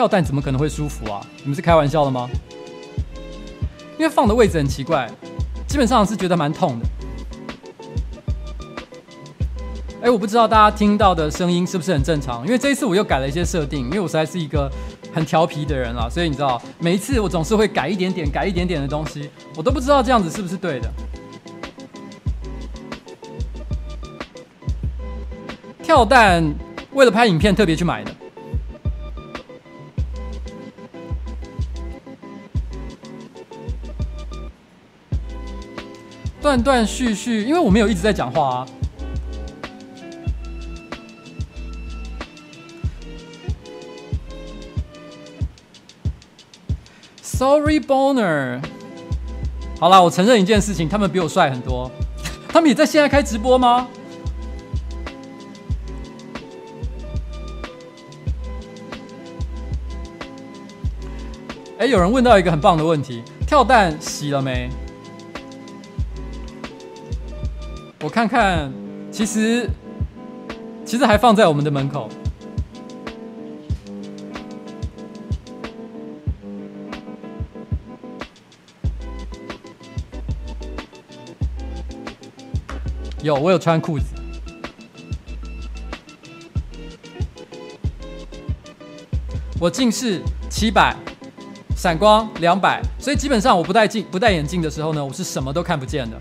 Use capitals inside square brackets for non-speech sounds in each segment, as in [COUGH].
跳蛋怎么可能会舒服啊？你们是开玩笑的吗？因为放的位置很奇怪，基本上是觉得蛮痛的。哎，我不知道大家听到的声音是不是很正常？因为这一次我又改了一些设定，因为我实在是一个很调皮的人啦，所以你知道，每一次我总是会改一点点、改一点点的东西，我都不知道这样子是不是对的。跳蛋为了拍影片特别去买的，断断续续，因为我没有一直在讲话啊。Sorry, Boner。好啦，我承认一件事情，他们比我帅很多。他们也在现在开直播吗？哎，有人问到一个很棒的问题：跳蛋洗了没？我看看，其实其实还放在我们的门口。有，我有穿裤子。我近视七百，散光两百，所以基本上我不戴镜、不戴眼镜的时候呢，我是什么都看不见的。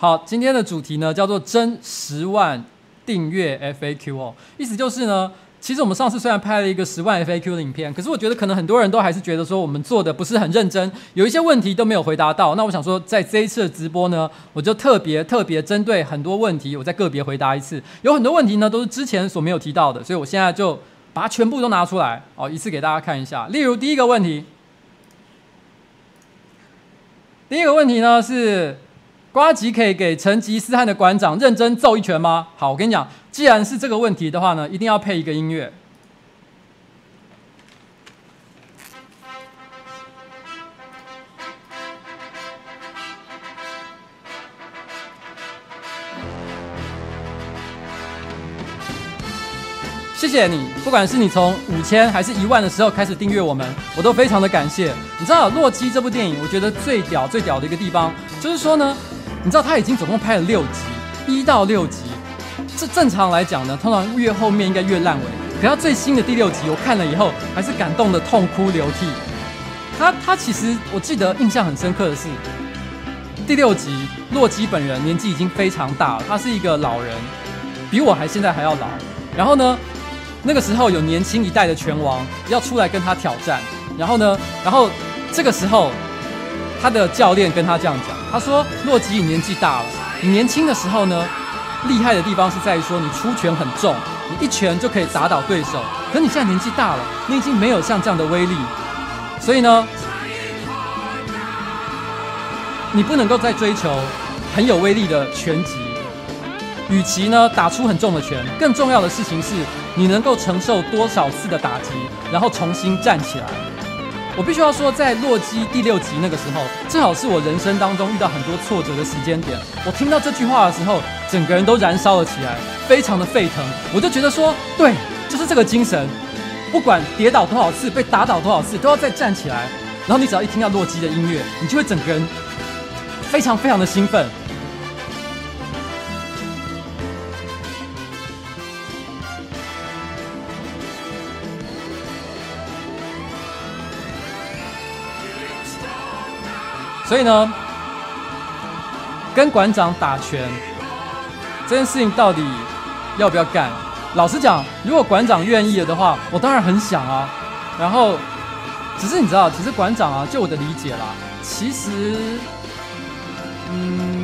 好，今天的主题呢叫做“争十万订阅 FAQ” 哦，意思就是呢，其实我们上次虽然拍了一个十万 FAQ 的影片，可是我觉得可能很多人都还是觉得说我们做的不是很认真，有一些问题都没有回答到。那我想说，在这一次的直播呢，我就特别特别针对很多问题，我再个别回答一次。有很多问题呢都是之前所没有提到的，所以我现在就把它全部都拿出来哦，一次给大家看一下。例如第一个问题，第一个问题呢是。瓜吉可以给成吉思汗的馆长认真揍一拳吗？好，我跟你讲，既然是这个问题的话呢，一定要配一个音乐。谢谢你，不管是你从五千还是一万的时候开始订阅我们，我都非常的感谢。你知道《洛基》这部电影，我觉得最屌、最屌的一个地方，就是说呢。你知道他已经总共拍了六集，一到六集，这正常来讲呢，通常越后面应该越烂尾。可他最新的第六集，我看了以后还是感动得痛哭流涕。他他其实我记得印象很深刻的是，第六集洛基本人年纪已经非常大了，他是一个老人，比我还现在还要老。然后呢，那个时候有年轻一代的拳王要出来跟他挑战，然后呢，然后这个时候。他的教练跟他这样讲，他说：“洛基，你年纪大了，你年轻的时候呢，厉害的地方是在于说你出拳很重，你一拳就可以打倒对手。可你现在年纪大了，你已经没有像这样的威力，所以呢，你不能够再追求很有威力的拳击。与其呢打出很重的拳，更重要的事情是你能够承受多少次的打击，然后重新站起来。”我必须要说，在《洛基》第六集那个时候，正好是我人生当中遇到很多挫折的时间点。我听到这句话的时候，整个人都燃烧了起来，非常的沸腾。我就觉得说，对，就是这个精神，不管跌倒多少次，被打倒多少次，都要再站起来。然后你只要一听到洛基的音乐，你就会整个人非常非常的兴奋。所以呢，跟馆长打拳这件事情到底要不要干？老实讲，如果馆长愿意了的话，我当然很想啊。然后，只是你知道，其实馆长啊，就我的理解啦，其实，嗯。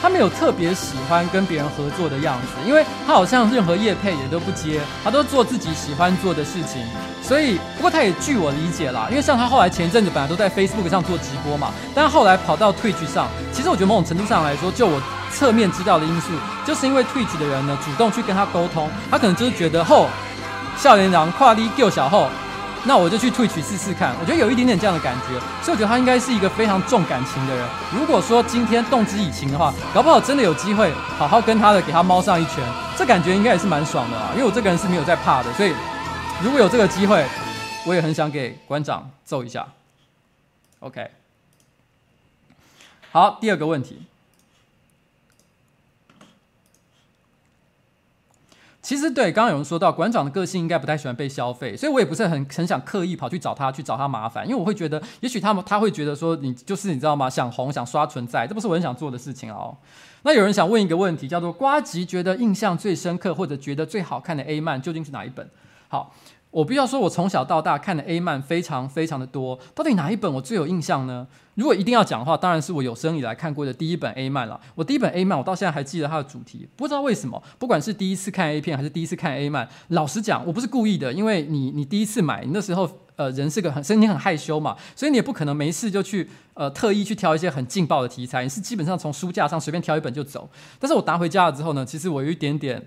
他没有特别喜欢跟别人合作的样子，因为他好像任何业配也都不接，他都做自己喜欢做的事情。所以，不过他也据我理解啦，因为像他后来前一阵子本来都在 Facebook 上做直播嘛，但后来跑到 Twitch 上。其实我觉得某种程度上来说，就我侧面知道的因素，就是因为 Twitch 的人呢主动去跟他沟通，他可能就是觉得后笑脸狼跨力救小后，那我就去 Twitch 试试看。我觉得有一点点这样的感觉，所以我觉得他应该是一个非常重感情的人。如果说今天动之以情的话，搞不好真的有机会好好跟他的给他猫上一拳，这感觉应该也是蛮爽的啊。因为我这个人是没有在怕的，所以如果有这个机会，我也很想给馆长揍一下。OK，好，第二个问题。其实对，刚刚有人说到馆长的个性应该不太喜欢被消费，所以我也不是很很想刻意跑去找他去找他麻烦，因为我会觉得，也许他们他会觉得说你就是你知道吗？想红想刷存在，这不是我很想做的事情哦。[LAUGHS] 那有人想问一个问题，叫做瓜吉觉得印象最深刻或者觉得最好看的 A 漫究竟是哪一本？好。我必要说，我从小到大看的 A 漫非常非常的多，到底哪一本我最有印象呢？如果一定要讲的话，当然是我有生以来看过的第一本 A 漫了。我第一本 A 漫，我到现在还记得它的主题，不知道为什么，不管是第一次看 A 片还是第一次看 A 漫，老实讲，我不是故意的，因为你你第一次买，你那时候呃人是个很身体很害羞嘛，所以你也不可能没事就去呃特意去挑一些很劲爆的题材，你是基本上从书架上随便挑一本就走。但是我拿回家了之后呢，其实我有一点点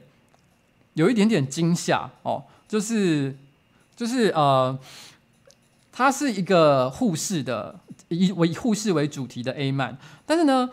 有一点点惊吓哦，就是。就是呃，它是一个护士的，以为护士为主题的 A 漫，但是呢，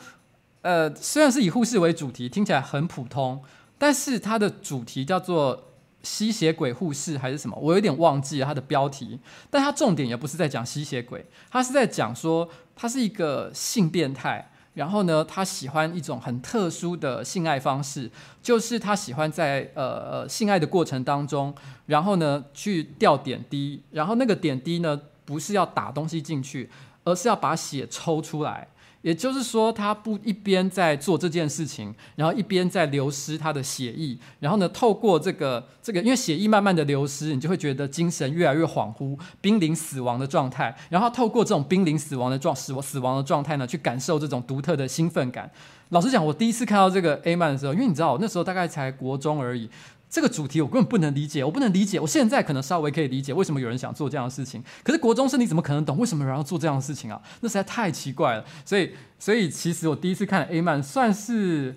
呃，虽然是以护士为主题，听起来很普通，但是它的主题叫做吸血鬼护士还是什么，我有点忘记了它的标题，但它重点也不是在讲吸血鬼，它是在讲说它是一个性变态。然后呢，他喜欢一种很特殊的性爱方式，就是他喜欢在呃呃性爱的过程当中，然后呢去吊点滴，然后那个点滴呢不是要打东西进去，而是要把血抽出来。也就是说，他不一边在做这件事情，然后一边在流失他的血液，然后呢，透过这个这个，因为血液慢慢的流失，你就会觉得精神越来越恍惚，濒临死亡的状态。然后透过这种濒临死亡的状死死亡的状态呢，去感受这种独特的兴奋感。老实讲，我第一次看到这个 A 漫的时候，因为你知道，我那时候大概才国中而已。这个主题我根本不能理解，我不能理解。我现在可能稍微可以理解为什么有人想做这样的事情，可是国中生你怎么可能懂为什么有人要做这样的事情啊？那实在太奇怪了。所以，所以其实我第一次看 A 漫算是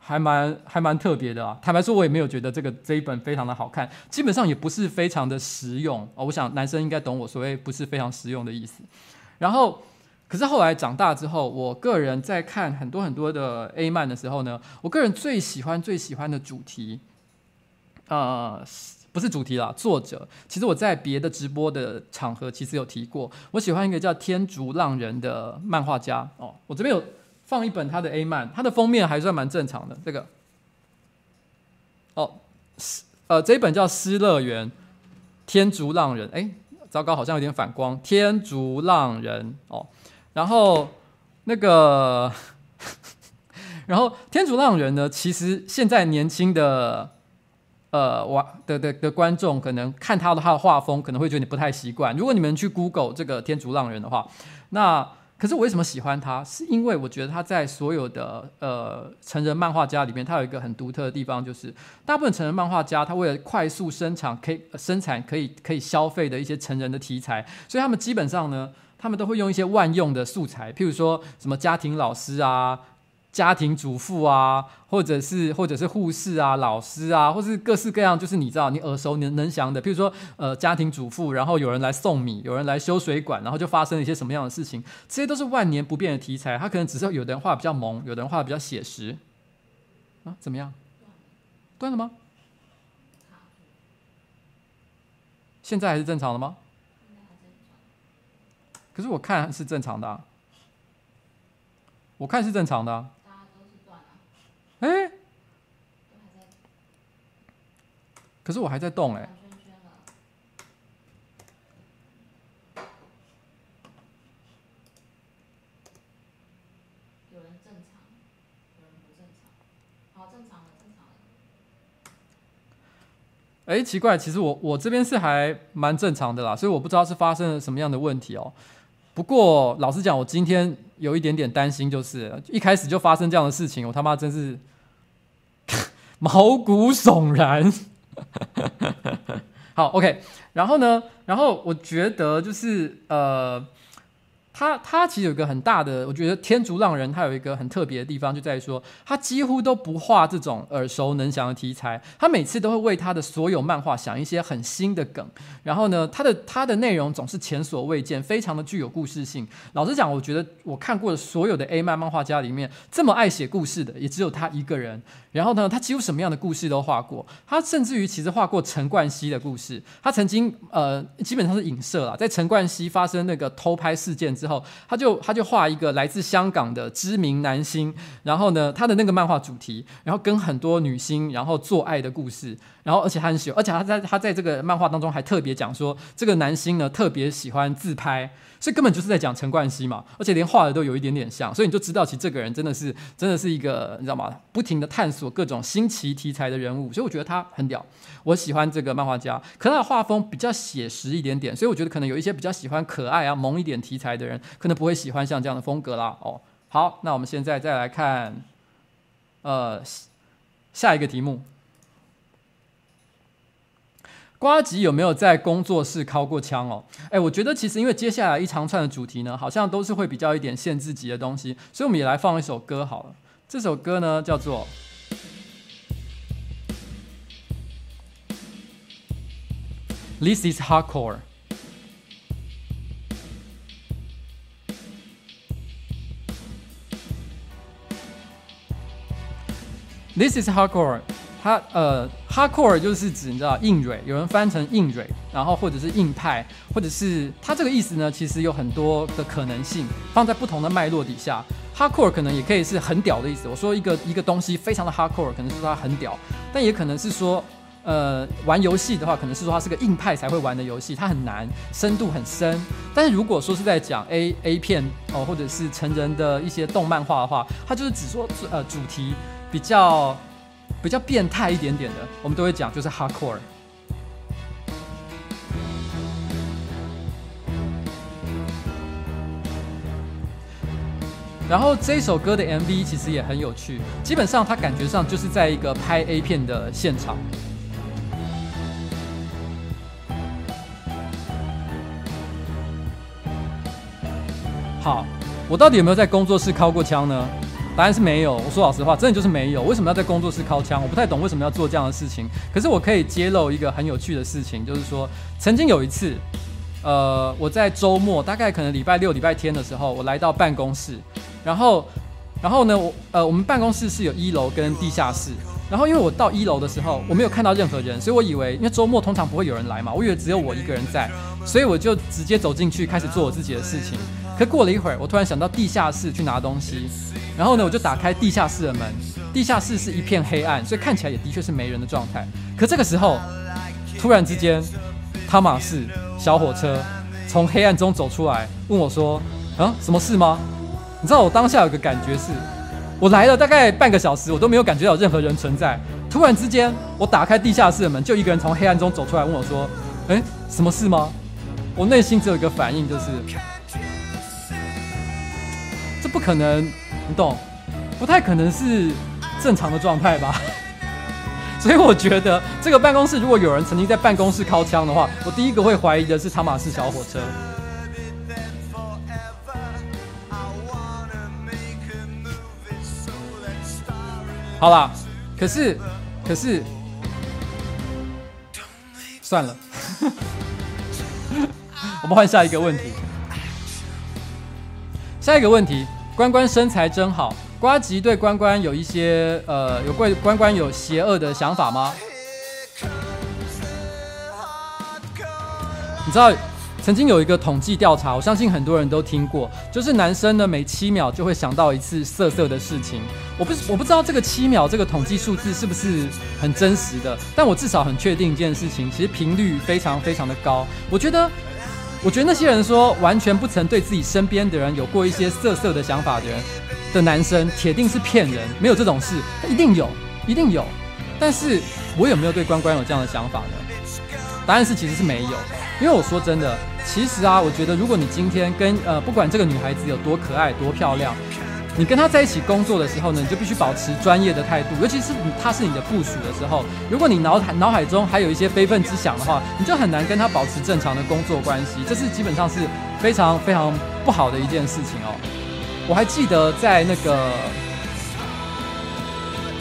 还蛮还蛮特别的啊。坦白说，我也没有觉得这个这一本非常的好看，基本上也不是非常的实用哦。我想男生应该懂我所谓不是非常实用的意思。然后，可是后来长大之后，我个人在看很多很多的 A 漫的时候呢，我个人最喜欢最喜欢的主题。呃，不是主题啦，作者。其实我在别的直播的场合，其实有提过，我喜欢一个叫天竺浪人的漫画家哦。我这边有放一本他的 A 漫，他的封面还算蛮正常的。这个，哦，呃，这一本叫《失乐园》，天竺浪人。哎，糟糕，好像有点反光。天竺浪人哦，然后那个，[LAUGHS] 然后天竺浪人呢，其实现在年轻的。呃，我的的的观众可能看他的他的画风，可能会觉得你不太习惯。如果你们去 Google 这个《天竺浪人》的话，那可是我为什么喜欢他？是因为我觉得他在所有的呃成人漫画家里面，他有一个很独特的地方，就是大部分成人漫画家他为了快速生产可以生产可以可以消费的一些成人的题材，所以他们基本上呢，他们都会用一些万用的素材，譬如说什么家庭老师啊。家庭主妇啊，或者是或者是护士啊、老师啊，或是各式各样，就是你知道你耳熟能能详的，譬如说呃家庭主妇，然后有人来送米，有人来修水管，然后就发生了一些什么样的事情，这些都是万年不变的题材。它可能只是有的人画比较萌，有的人画比较写实啊，怎么样？断了吗？现在还是正常的吗？可是我看是正常的，我看是正常的。哎，可是我还在动哎。有人正常，有人不正常。好，正常的，正常。哎，奇怪，其实我我这边是还蛮正常的啦，所以我不知道是发生了什么样的问题哦。不过老实讲，我今天有一点点担心，就是一开始就发生这样的事情，我他妈真是。毛骨悚然。[LAUGHS] 好，OK。然后呢，然后我觉得就是呃，他他其实有一个很大的，我觉得天竺浪人他有一个很特别的地方，就在于说他几乎都不画这种耳熟能详的题材，他每次都会为他的所有漫画想一些很新的梗，然后呢，他的他的内容总是前所未见，非常的具有故事性。老实讲，我觉得我看过的所有的 A 漫漫画家里面，这么爱写故事的也只有他一个人。然后呢，他几乎什么样的故事都画过，他甚至于其实画过陈冠希的故事，他曾经呃基本上是影射了，在陈冠希发生那个偷拍事件之后，他就他就画一个来自香港的知名男星，然后呢，他的那个漫画主题，然后跟很多女星然后做爱的故事，然后而且他很喜欢，而且他在他在这个漫画当中还特别讲说，这个男星呢特别喜欢自拍。所以根本就是在讲陈冠希嘛，而且连画的都有一点点像，所以你就知道其实这个人真的是真的是一个你知道吗？不停的探索各种新奇题材的人物，所以我觉得他很屌。我喜欢这个漫画家，可他的画风比较写实一点点，所以我觉得可能有一些比较喜欢可爱啊萌一点题材的人，可能不会喜欢像这样的风格啦。哦，好，那我们现在再来看，呃，下一个题目。瓜吉有没有在工作室敲过枪哦？哎，我觉得其实因为接下来一长串的主题呢，好像都是会比较一点限制级的东西，所以我们也来放一首歌好了。这首歌呢叫做《This Is Hardcore》。This Is Hardcore。它呃，hardcore 就是指你知道硬蕊，有人翻成硬蕊，然后或者是硬派，或者是它这个意思呢，其实有很多的可能性，放在不同的脉络底下，hardcore 可能也可以是很屌的意思。我说一个一个东西非常的 hardcore，可能是说它很屌，但也可能是说，呃，玩游戏的话，可能是说它是个硬派才会玩的游戏，它很难，深度很深。但是如果说是在讲 A A 片哦，或者是成人的一些动漫画的话，它就是只说呃主题比较。比较变态一点点的，我们都会讲，就是 hardcore。然后这首歌的 MV 其实也很有趣，基本上它感觉上就是在一个拍 A 片的现场。好，我到底有没有在工作室敲过枪呢？答案是没有。我说老实话，真的就是没有。为什么要在工作室靠枪？我不太懂为什么要做这样的事情。可是我可以揭露一个很有趣的事情，就是说，曾经有一次，呃，我在周末，大概可能礼拜六、礼拜天的时候，我来到办公室，然后，然后呢，我呃，我们办公室是有一楼跟地下室。然后因为我到一楼的时候，我没有看到任何人，所以我以为，因为周末通常不会有人来嘛，我以为只有我一个人在，所以我就直接走进去开始做我自己的事情。可过了一会儿，我突然想到地下室去拿东西。然后呢，我就打开地下室的门，地下室是一片黑暗，所以看起来也的确是没人的状态。可这个时候，突然之间，汤马士小火车从黑暗中走出来，问我说：“啊，什么事吗？”你知道我当下有个感觉是，我来了大概半个小时，我都没有感觉到任何人存在。突然之间，我打开地下室的门，就一个人从黑暗中走出来，问我说：“诶，什么事吗？”我内心只有一个反应，就是这不可能。你懂，不太可能是正常的状态吧？[LAUGHS] 所以我觉得这个办公室如果有人曾经在办公室尻枪的话，我第一个会怀疑的是汤马士小火车。好啦，可是，可是，算了，[LAUGHS] 我们换下一个问题。下一个问题。关关身材真好，瓜吉对关关有一些呃，有关关关有邪恶的想法吗？你知道曾经有一个统计调查，我相信很多人都听过，就是男生呢每七秒就会想到一次色色的事情。我不我不知道这个七秒这个统计数字是不是很真实的，但我至少很确定一件事情，其实频率非常非常的高。我觉得。我觉得那些人说完全不曾对自己身边的人有过一些色色的想法的人的男生，铁定是骗人，没有这种事，一定有，一定有。但是我有没有对关关有这样的想法呢？答案是其实是没有，因为我说真的，其实啊，我觉得如果你今天跟呃不管这个女孩子有多可爱、多漂亮。你跟她在一起工作的时候呢，你就必须保持专业的态度，尤其是她是你的部属的时候。如果你脑海脑海中还有一些非分之想的话，你就很难跟她保持正常的工作关系。这是基本上是非常非常不好的一件事情哦。我还记得在那个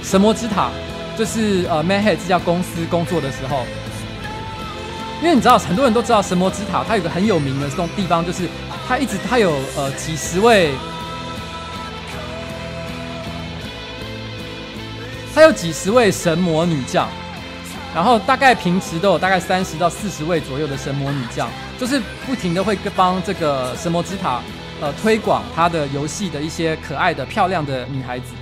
神魔之塔，就是呃，Manhead 这家公司工作的时候，因为你知道很多人都知道神魔之塔，它有个很有名的这种地方，就是它一直它有呃几十位。他有几十位神魔女将，然后大概平时都有大概三十到四十位左右的神魔女将，就是不停的会帮这个神魔之塔呃推广他的游戏的一些可爱的漂亮的女孩子。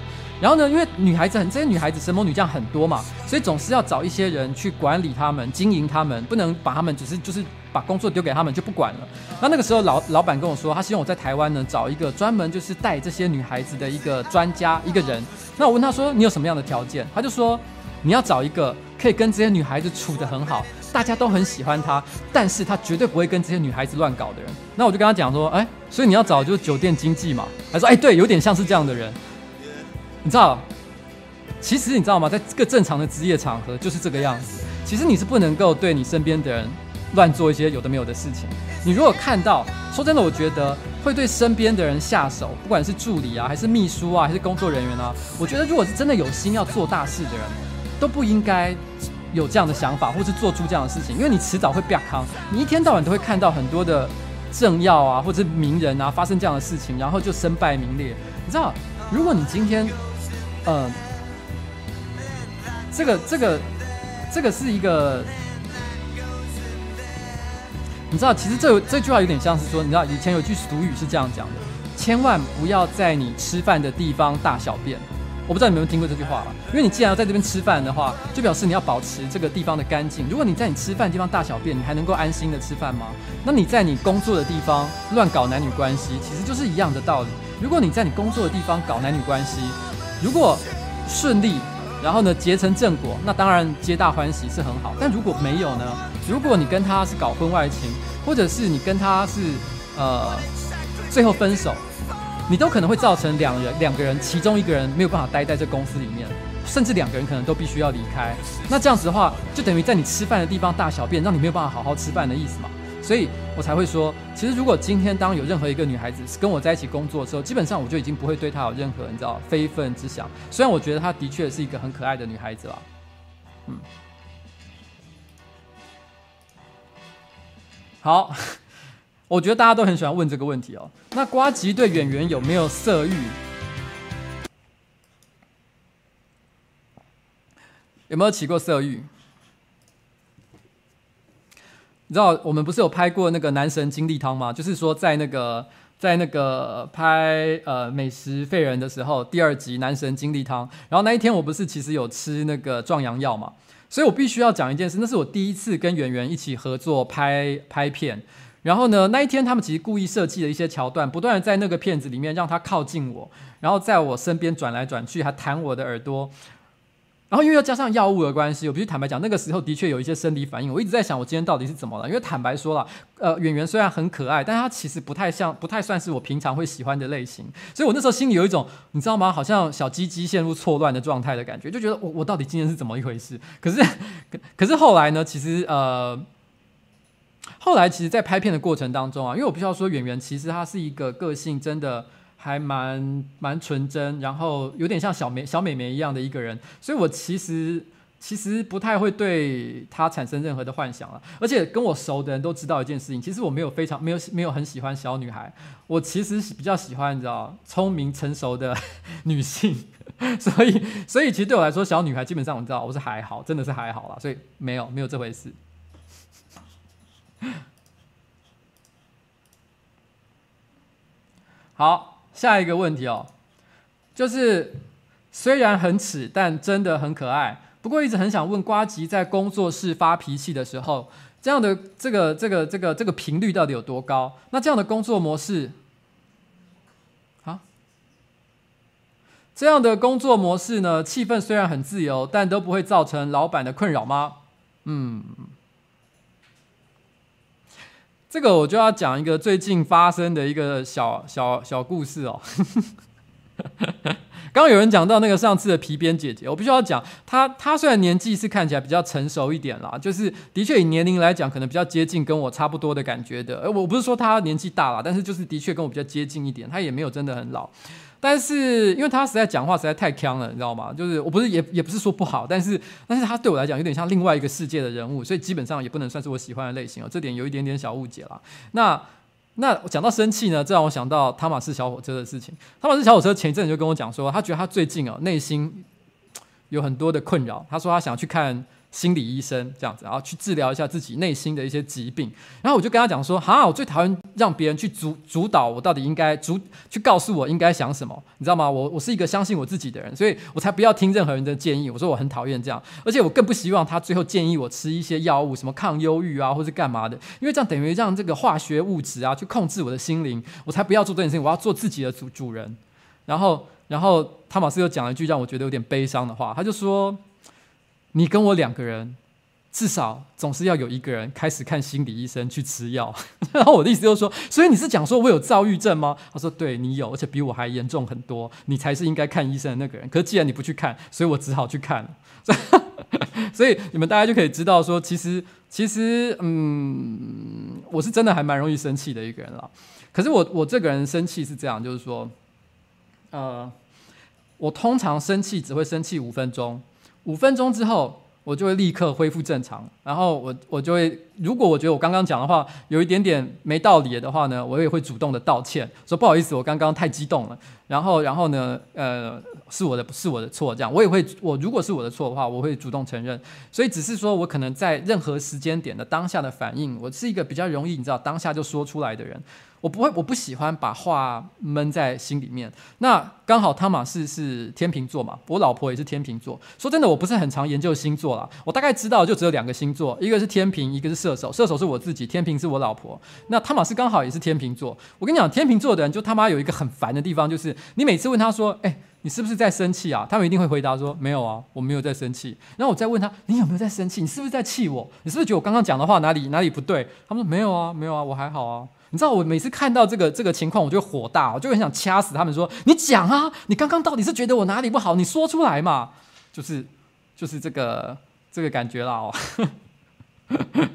然后呢，因为女孩子很这些女孩子神魔女将很多嘛，所以总是要找一些人去管理他们、经营他们，不能把他们只是就是把工作丢给他们就不管了。那那个时候老老板跟我说，他希望我在台湾呢找一个专门就是带这些女孩子的一个专家一个人。那我问他说：“你有什么样的条件？”他就说：“你要找一个可以跟这些女孩子处得很好，大家都很喜欢他，但是他绝对不会跟这些女孩子乱搞的人。”那我就跟他讲说：“哎，所以你要找就是酒店经济嘛？”他说：“哎，对，有点像是这样的人。”你知道，其实你知道吗？在这个正常的职业场合就是这个样子。其实你是不能够对你身边的人乱做一些有的没有的事情。你如果看到，说真的，我觉得。会对身边的人下手，不管是助理啊，还是秘书啊，还是工作人员啊，我觉得如果是真的有心要做大事的人，都不应该有这样的想法，或是做出这样的事情，因为你迟早会变康。你一天到晚都会看到很多的政要啊，或者名人啊发生这样的事情，然后就身败名裂。你知道，如果你今天，呃，这个这个这个是一个。你知道，其实这这句话有点像是说，你知道以前有句俗语是这样讲的：千万不要在你吃饭的地方大小便。我不知道你有没有听过这句话吧？因为你既然要在这边吃饭的话，就表示你要保持这个地方的干净。如果你在你吃饭的地方大小便，你还能够安心的吃饭吗？那你在你工作的地方乱搞男女关系，其实就是一样的道理。如果你在你工作的地方搞男女关系，如果顺利。然后呢，结成正果，那当然皆大欢喜是很好。但如果没有呢？如果你跟他是搞婚外情，或者是你跟他是呃最后分手，你都可能会造成两人两个人其中一个人没有办法待在这公司里面，甚至两个人可能都必须要离开。那这样子的话，就等于在你吃饭的地方大小便，让你没有办法好好吃饭的意思嘛。所以我才会说，其实如果今天当有任何一个女孩子跟我在一起工作的时候，基本上我就已经不会对她有任何你知道非分之想。虽然我觉得她的确是一个很可爱的女孩子了，嗯。好，[LAUGHS] 我觉得大家都很喜欢问这个问题哦。那呱吉对演员有没有色欲？有没有起过色欲？你知道我们不是有拍过那个男神精力汤吗？就是说在那个在那个拍呃美食废人的时候，第二集男神精力汤。然后那一天我不是其实有吃那个壮阳药嘛，所以我必须要讲一件事，那是我第一次跟圆圆一起合作拍拍片。然后呢，那一天他们其实故意设计了一些桥段，不断的在那个片子里面让他靠近我，然后在我身边转来转去，还弹我的耳朵。然后因为要加上药物的关系，我必须坦白讲，那个时候的确有一些生理反应。我一直在想，我今天到底是怎么了？因为坦白说了，呃，演员虽然很可爱，但是她其实不太像，不太算是我平常会喜欢的类型。所以我那时候心里有一种，你知道吗？好像小鸡鸡陷入错乱的状态的感觉，就觉得我我到底今天是怎么一回事？可是 [LAUGHS] 可是后来呢？其实呃，后来其实，在拍片的过程当中啊，因为我必须要说，演员其实她是一个个性真的。还蛮蛮纯真，然后有点像小美小美眉一样的一个人，所以我其实其实不太会对她产生任何的幻想了。而且跟我熟的人都知道一件事情，其实我没有非常没有没有很喜欢小女孩，我其实是比较喜欢你知道聪明成熟的女性，所以所以其实对我来说，小女孩基本上你知道我是还好，真的是还好啦，所以没有没有这回事。好。下一个问题哦，就是虽然很耻，但真的很可爱。不过一直很想问，瓜吉在工作室发脾气的时候，这样的这个这个这个这个频率到底有多高？那这样的工作模式，啊，这样的工作模式呢？气氛虽然很自由，但都不会造成老板的困扰吗？嗯。这个我就要讲一个最近发生的一个小小小故事哦。[LAUGHS] 刚刚有人讲到那个上次的皮鞭姐姐，我必须要讲，她她虽然年纪是看起来比较成熟一点啦，就是的确以年龄来讲，可能比较接近跟我差不多的感觉的。而我不是说她年纪大了，但是就是的确跟我比较接近一点，她也没有真的很老。但是因为他实在讲话实在太呛了，你知道吗？就是我不是也也不是说不好，但是但是他对我来讲有点像另外一个世界的人物，所以基本上也不能算是我喜欢的类型哦，这点有一点点小误解啦。那。那讲到生气呢，这让我想到汤马士小火车的事情。汤马士小火车前一阵就跟我讲说，他觉得他最近啊内心有很多的困扰。他说他想去看心理医生，这样子，然后去治疗一下自己内心的一些疾病。然后我就跟他讲说，哈，我最讨厌让别人去主主导我到底应该主去告诉我应该想什么，你知道吗？我我是一个相信我自己的人，所以我才不要听任何人的建议。我说我很讨厌这样，而且我更不希望他最后建议我吃一些药物，什么抗忧郁啊，或是干嘛的，因为这样等于让这个化学物质啊去控制我的心灵，我才不要做这件事情。我要做自己的主主人。然后，然后汤马斯又讲了一句让我觉得有点悲伤的话，他就说。你跟我两个人，至少总是要有一个人开始看心理医生去吃药。[LAUGHS] 然后我的意思就是说，所以你是讲说我有躁郁症吗？他说对，你有，而且比我还严重很多，你才是应该看医生的那个人。可是既然你不去看，所以我只好去看。[LAUGHS] 所以你们大家就可以知道说，其实其实嗯，我是真的还蛮容易生气的一个人了。可是我我这个人生气是这样，就是说，呃，我通常生气只会生气五分钟。五分钟之后，我就会立刻恢复正常。然后我我就会，如果我觉得我刚刚讲的话有一点点没道理的话呢，我也会主动的道歉，说不好意思，我刚刚太激动了。然后然后呢，呃，是我的是我的错，这样我也会，我如果是我的错的话，我会主动承认。所以只是说我可能在任何时间点的当下的反应，我是一个比较容易你知道当下就说出来的人。我不会，我不喜欢把话闷在心里面。那刚好汤马士是天秤座嘛，我老婆也是天秤座。说真的，我不是很常研究星座啦。我大概知道就只有两个星座，一个是天秤，一个是射手。射手是我自己，天秤是我老婆。那汤马士刚好也是天秤座。我跟你讲，天秤座的人就他妈有一个很烦的地方，就是你每次问他说：“哎，你是不是在生气啊？”他们一定会回答说：“没有啊，我没有在生气。”然后我再问他：“你有没有在生气？你是不是在气我？你是不是觉得我刚刚讲的话哪里哪里不对？”他们说：“没有啊，没有啊，我还好啊。”你知道我每次看到这个这个情况，我就火大，我就很想掐死他们说，你讲啊，你刚刚到底是觉得我哪里不好？你说出来嘛，就是就是这个这个感觉啦哦。[LAUGHS]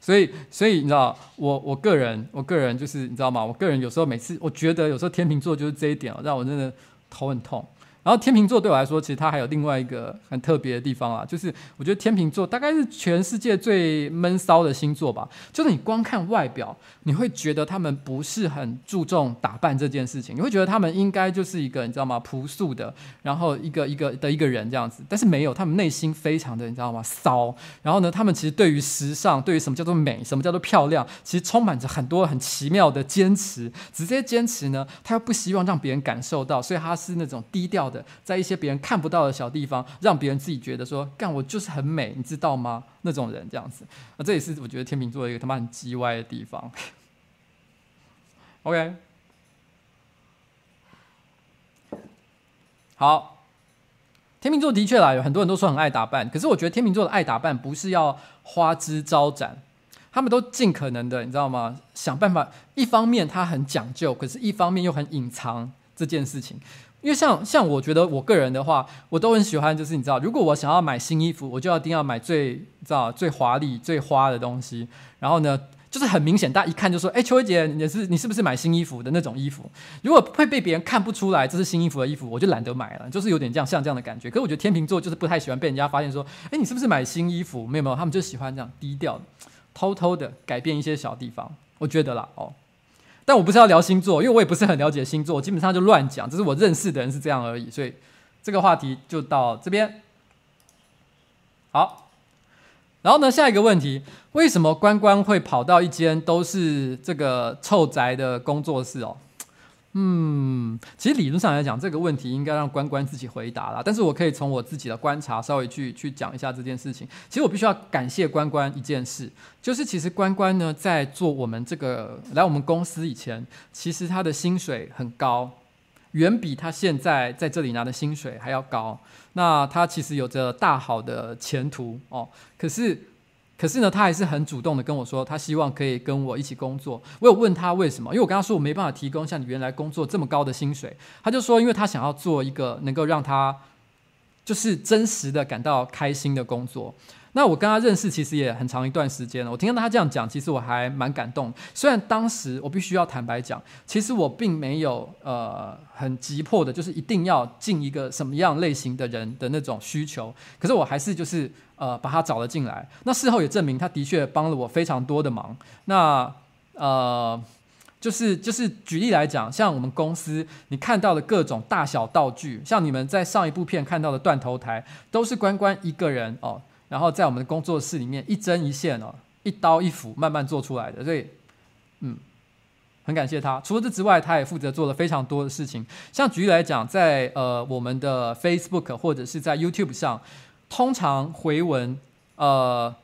所以所以你知道，我我个人我个人就是你知道吗？我个人有时候每次我觉得有时候天秤座就是这一点哦，让我真的头很痛。然后天秤座对我来说，其实它还有另外一个很特别的地方啊，就是我觉得天秤座大概是全世界最闷骚的星座吧。就是你光看外表，你会觉得他们不是很注重打扮这件事情，你会觉得他们应该就是一个你知道吗？朴素的，然后一个一个的一个人这样子。但是没有，他们内心非常的你知道吗？骚。然后呢，他们其实对于时尚，对于什么叫做美，什么叫做漂亮，其实充满着很多很奇妙的坚持。直接坚持呢，他又不希望让别人感受到，所以他是那种低调在一些别人看不到的小地方，让别人自己觉得说，干我就是很美，你知道吗？那种人这样子，那这也是我觉得天秤座一个他妈很鸡歪的地方。OK，好，天秤座的确啦，有很多人都说很爱打扮，可是我觉得天秤座的爱打扮不是要花枝招展，他们都尽可能的，你知道吗？想办法，一方面他很讲究，可是一方面又很隐藏这件事情。因为像像我觉得我个人的话，我都很喜欢，就是你知道，如果我想要买新衣服，我就一定要买最你知道最华丽、最花的东西。然后呢，就是很明显，大家一看就说：“哎，秋姐，你是你是不是买新衣服的那种衣服？”如果会被别人看不出来这是新衣服的衣服，我就懒得买了，就是有点这样像这样的感觉。可是我觉得天秤座就是不太喜欢被人家发现说：“哎，你是不是买新衣服？”没有没有，他们就喜欢这样低调、偷偷的改变一些小地方。我觉得啦，哦。但我不是要聊星座，因为我也不是很了解星座，基本上就乱讲，只是我认识的人是这样而已，所以这个话题就到这边。好，然后呢，下一个问题，为什么关关会跑到一间都是这个臭宅的工作室哦？嗯，其实理论上来讲，这个问题应该让关关自己回答啦。但是我可以从我自己的观察，稍微去去讲一下这件事情。其实我必须要感谢关关一件事，就是其实关关呢，在做我们这个来我们公司以前，其实他的薪水很高，远比他现在在这里拿的薪水还要高。那他其实有着大好的前途哦。可是可是呢，他还是很主动的跟我说，他希望可以跟我一起工作。我有问他为什么，因为我跟他说我没办法提供像你原来工作这么高的薪水。他就说，因为他想要做一个能够让他就是真实的感到开心的工作。那我跟他认识其实也很长一段时间了。我听到他这样讲，其实我还蛮感动。虽然当时我必须要坦白讲，其实我并没有呃很急迫的，就是一定要进一个什么样类型的人的那种需求。可是我还是就是呃把他找了进来。那事后也证明，他的确帮了我非常多的忙。那呃就是就是举例来讲，像我们公司你看到的各种大小道具，像你们在上一部片看到的断头台，都是关关一个人哦。然后在我们的工作室里面一针一线哦，一刀一斧慢慢做出来的，所以嗯，很感谢他。除了这之外，他也负责做了非常多的事情。像举例来讲，在呃我们的 Facebook 或者是在 YouTube 上，通常回文呃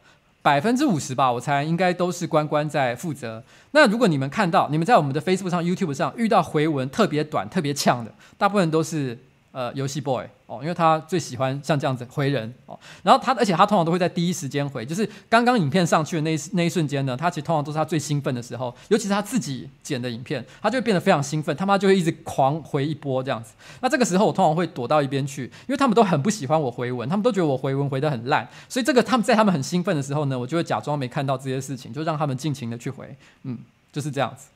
百分之五十吧，我猜应该都是关关在负责。那如果你们看到你们在我们的 Facebook 上、YouTube 上遇到回文特别短、特别呛的，大部分都是。呃，游戏 boy 哦，因为他最喜欢像这样子回人哦，然后他，而且他通常都会在第一时间回，就是刚刚影片上去的那一那一瞬间呢，他其实通常都是他最兴奋的时候，尤其是他自己剪的影片，他就会变得非常兴奋，他妈就会一直狂回一波这样子。那这个时候我通常会躲到一边去，因为他们都很不喜欢我回文，他们都觉得我回文回得很烂，所以这个他们在他们很兴奋的时候呢，我就会假装没看到这些事情，就让他们尽情的去回，嗯，就是这样子。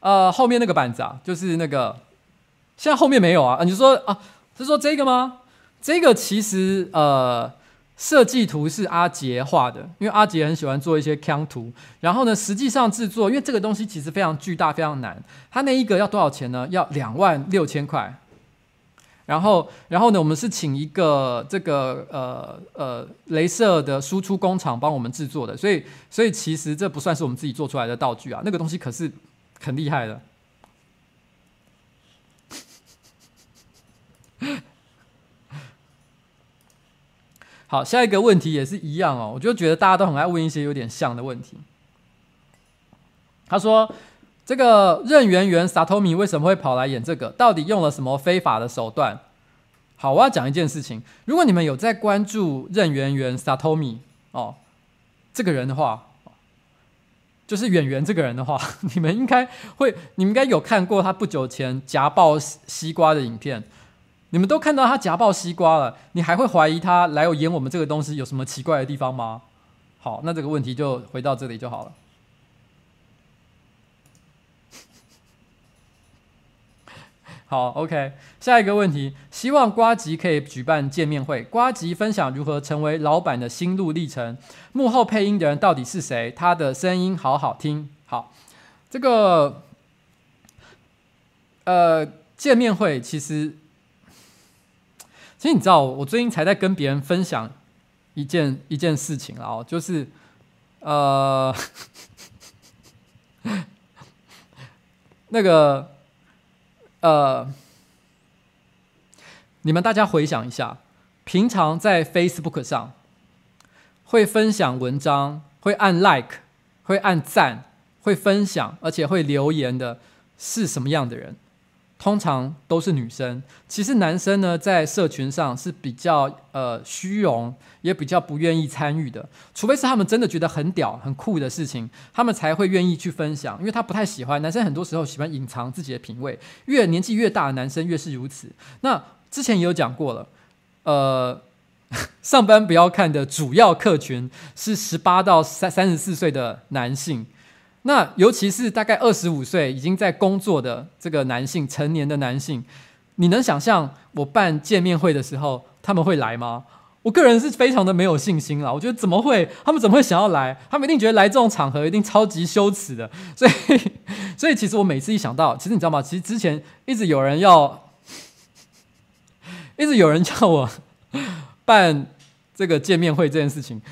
呃，后面那个板子啊，就是那个。现在后面没有啊？你说啊，是说这个吗？这个其实呃，设计图是阿杰画的，因为阿杰很喜欢做一些坑图。然后呢，实际上制作，因为这个东西其实非常巨大，非常难。它那一个要多少钱呢？要两万六千块。然后，然后呢，我们是请一个这个呃呃，镭射的输出工厂帮我们制作的。所以，所以其实这不算是我们自己做出来的道具啊。那个东西可是很厉害的。[LAUGHS] 好，下一个问题也是一样哦，我就觉得大家都很爱问一些有点像的问题。他说：“这个任圆圆 Satomi 为什么会跑来演这个？到底用了什么非法的手段？”好，我要讲一件事情。如果你们有在关注任圆圆 Satomi 哦，这个人的话，就是演员这个人的话，[LAUGHS] 你们应该会，你们应该有看过他不久前夹爆西瓜的影片。你们都看到他夹爆西瓜了，你还会怀疑他来演我们这个东西有什么奇怪的地方吗？好，那这个问题就回到这里就好了。[LAUGHS] 好，OK，下一个问题，希望瓜吉可以举办见面会，瓜吉分享如何成为老板的心路历程，幕后配音的人到底是谁？他的声音好好听。好，这个呃见面会其实。其实你知道，我最近才在跟别人分享一件一件事情啊，就是，呃，[LAUGHS] 那个，呃，你们大家回想一下，平常在 Facebook 上会分享文章、会按 Like、会按赞、会分享，而且会留言的是什么样的人？通常都是女生，其实男生呢，在社群上是比较呃虚荣，也比较不愿意参与的。除非是他们真的觉得很屌、很酷的事情，他们才会愿意去分享。因为他不太喜欢男生，很多时候喜欢隐藏自己的品味。越年纪越大的男生越是如此。那之前也有讲过了，呃，[LAUGHS] 上班不要看的主要客群是十八到三三十四岁的男性。那尤其是大概二十五岁已经在工作的这个男性，成年的男性，你能想象我办见面会的时候他们会来吗？我个人是非常的没有信心啦。我觉得怎么会？他们怎么会想要来？他们一定觉得来这种场合一定超级羞耻的。所以，[LAUGHS] 所以其实我每次一想到，其实你知道吗？其实之前一直有人要，一直有人叫我办这个见面会这件事情，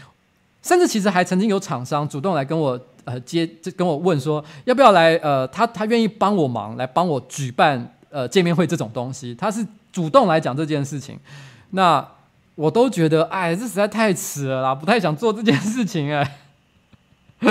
甚至其实还曾经有厂商主动来跟我。呃，接就跟我问说要不要来？呃，他他愿意帮我忙，来帮我举办呃见面会这种东西，他是主动来讲这件事情。那我都觉得，哎，这实在太迟了啦，不太想做这件事情哎。[LAUGHS]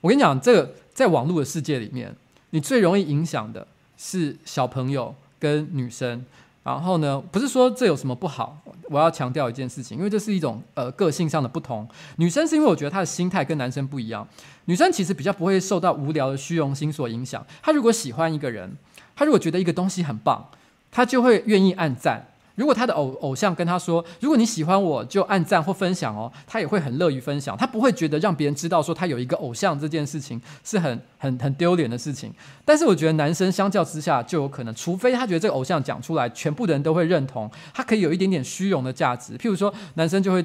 我跟你讲，这个在网络的世界里面，你最容易影响的是小朋友跟女生。然后呢，不是说这有什么不好，我要强调一件事情，因为这是一种呃个性上的不同。女生是因为我觉得她的心态跟男生不一样，女生其实比较不会受到无聊的虚荣心所影响。她如果喜欢一个人，她如果觉得一个东西很棒，她就会愿意按赞。如果他的偶偶像跟他说：“如果你喜欢我，就按赞或分享哦。”他也会很乐于分享，他不会觉得让别人知道说他有一个偶像这件事情是很很很丢脸的事情。但是我觉得男生相较之下就有可能，除非他觉得这个偶像讲出来，全部的人都会认同，他可以有一点点虚荣的价值。譬如说，男生就会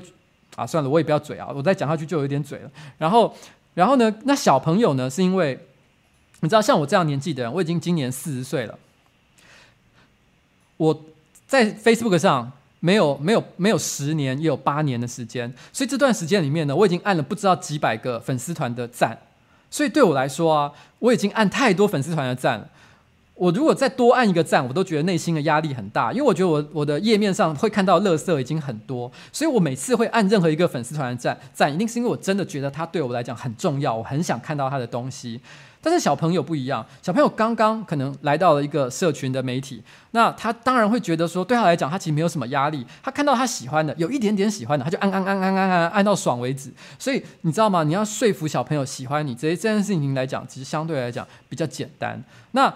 啊，算了，我也不要嘴啊，我再讲下去就有一点嘴了。然后，然后呢，那小朋友呢，是因为你知道，像我这样年纪的人，我已经今年四十岁了，我。在 Facebook 上没有没有没有十年也有八年的时间，所以这段时间里面呢，我已经按了不知道几百个粉丝团的赞，所以对我来说啊，我已经按太多粉丝团的赞了。我如果再多按一个赞，我都觉得内心的压力很大，因为我觉得我我的页面上会看到垃圾已经很多，所以我每次会按任何一个粉丝团的赞赞，一定是因为我真的觉得他对我来讲很重要，我很想看到他的东西。但是小朋友不一样，小朋友刚刚可能来到了一个社群的媒体，那他当然会觉得说，对他来讲，他其实没有什么压力。他看到他喜欢的，有一点点喜欢的，他就按按按按按按按到爽为止。所以你知道吗？你要说服小朋友喜欢你，这这件事情来讲，其实相对来讲比较简单。那。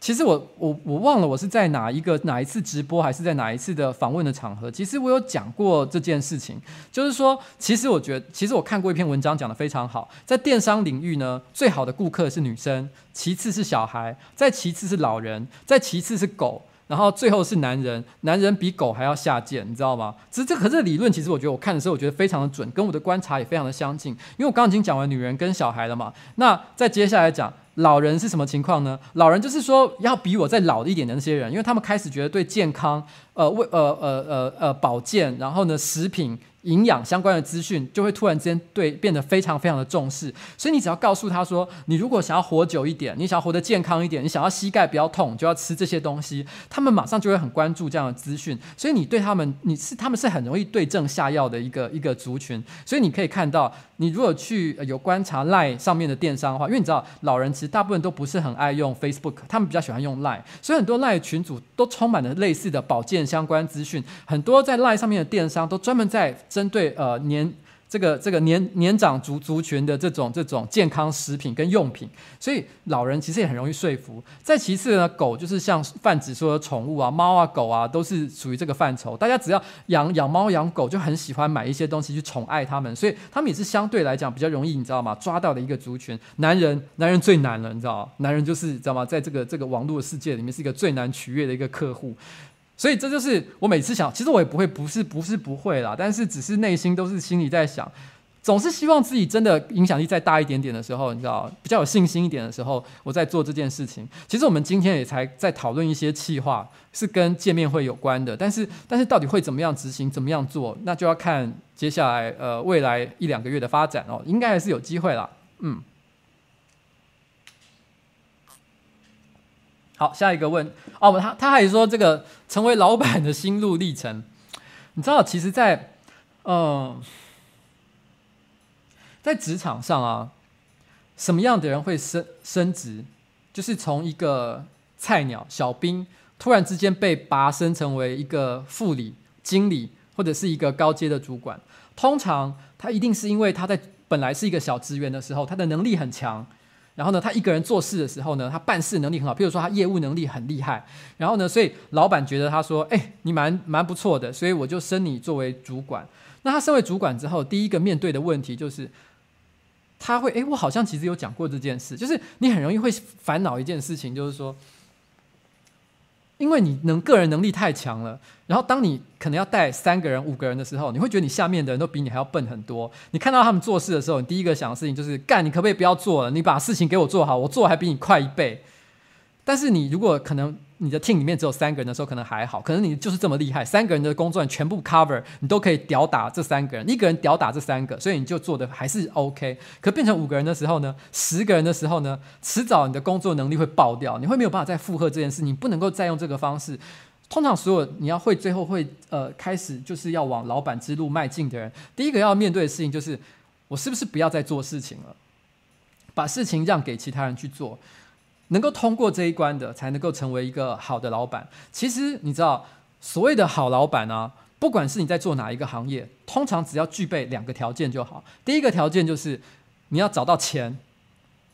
其实我我我忘了我是在哪一个哪一次直播还是在哪一次的访问的场合，其实我有讲过这件事情，就是说，其实我觉得，其实我看过一篇文章讲的非常好，在电商领域呢，最好的顾客是女生，其次是小孩，再其次是老人，再其次是狗，然后最后是男人，男人比狗还要下贱，你知道吗？其实这可是理论，其实我觉得我看的时候，我觉得非常的准，跟我的观察也非常的相近，因为我刚刚已经讲完女人跟小孩了嘛，那再接下来讲。老人是什么情况呢？老人就是说要比我再老一点的那些人，因为他们开始觉得对健康、呃为呃呃呃呃保健，然后呢食品。营养相关的资讯就会突然之间对变得非常非常的重视，所以你只要告诉他说，你如果想要活久一点，你想要活得健康一点，你想要膝盖不要痛，就要吃这些东西，他们马上就会很关注这样的资讯，所以你对他们，你是他们是很容易对症下药的一个一个族群，所以你可以看到，你如果去有观察 Line 上面的电商的话，因为你知道老人其实大部分都不是很爱用 Facebook，他们比较喜欢用 Line，所以很多 Line 群组都充满了类似的保健相关资讯，很多在 Line 上面的电商都专门在。针对呃年这个这个年年长族族群的这种这种健康食品跟用品，所以老人其实也很容易说服。再其次呢，狗就是像泛指说的宠物啊，猫啊狗啊都是属于这个范畴。大家只要养养猫养狗，就很喜欢买一些东西去宠爱它们，所以他们也是相对来讲比较容易，你知道吗？抓到的一个族群。男人男人最难了，你知道吗？男人就是知道吗？在这个这个网络的世界里面，是一个最难取悦的一个客户。所以这就是我每次想，其实我也不会，不是不是不会啦，但是只是内心都是心里在想，总是希望自己真的影响力再大一点点的时候，你知道，比较有信心一点的时候，我在做这件事情。其实我们今天也才在讨论一些企划，是跟见面会有关的，但是但是到底会怎么样执行，怎么样做，那就要看接下来呃未来一两个月的发展哦，应该还是有机会啦，嗯。好，下一个问哦，他他还说这个成为老板的心路历程，你知道，其实在，嗯，在职场上啊，什么样的人会升升职？就是从一个菜鸟小兵，突然之间被拔升成为一个副理、经理，或者是一个高阶的主管。通常他一定是因为他在本来是一个小职员的时候，他的能力很强。然后呢，他一个人做事的时候呢，他办事能力很好。譬如说，他业务能力很厉害。然后呢，所以老板觉得他说：“哎，你蛮蛮不错的，所以我就升你作为主管。”那他升为主管之后，第一个面对的问题就是，他会：“哎，我好像其实有讲过这件事，就是你很容易会烦恼一件事情，就是说。”因为你能个人能力太强了，然后当你可能要带三个人、五个人的时候，你会觉得你下面的人都比你还要笨很多。你看到他们做事的时候，你第一个想的事情就是干，你可不可以不要做了？你把事情给我做好，我做还比你快一倍。但是你如果可能。你的 team 里面只有三个人的时候可能还好，可能你就是这么厉害，三个人的工作全部 cover，你都可以吊打这三个人，一个人吊打这三个，所以你就做的还是 OK。可变成五个人的时候呢，十个人的时候呢，迟早你的工作能力会爆掉，你会没有办法再负荷这件事，你不能够再用这个方式。通常所有你要会最后会呃开始就是要往老板之路迈进的人，第一个要面对的事情就是我是不是不要再做事情了，把事情让给其他人去做。能够通过这一关的，才能够成为一个好的老板。其实你知道，所谓的好老板啊，不管是你在做哪一个行业，通常只要具备两个条件就好。第一个条件就是你要找到钱，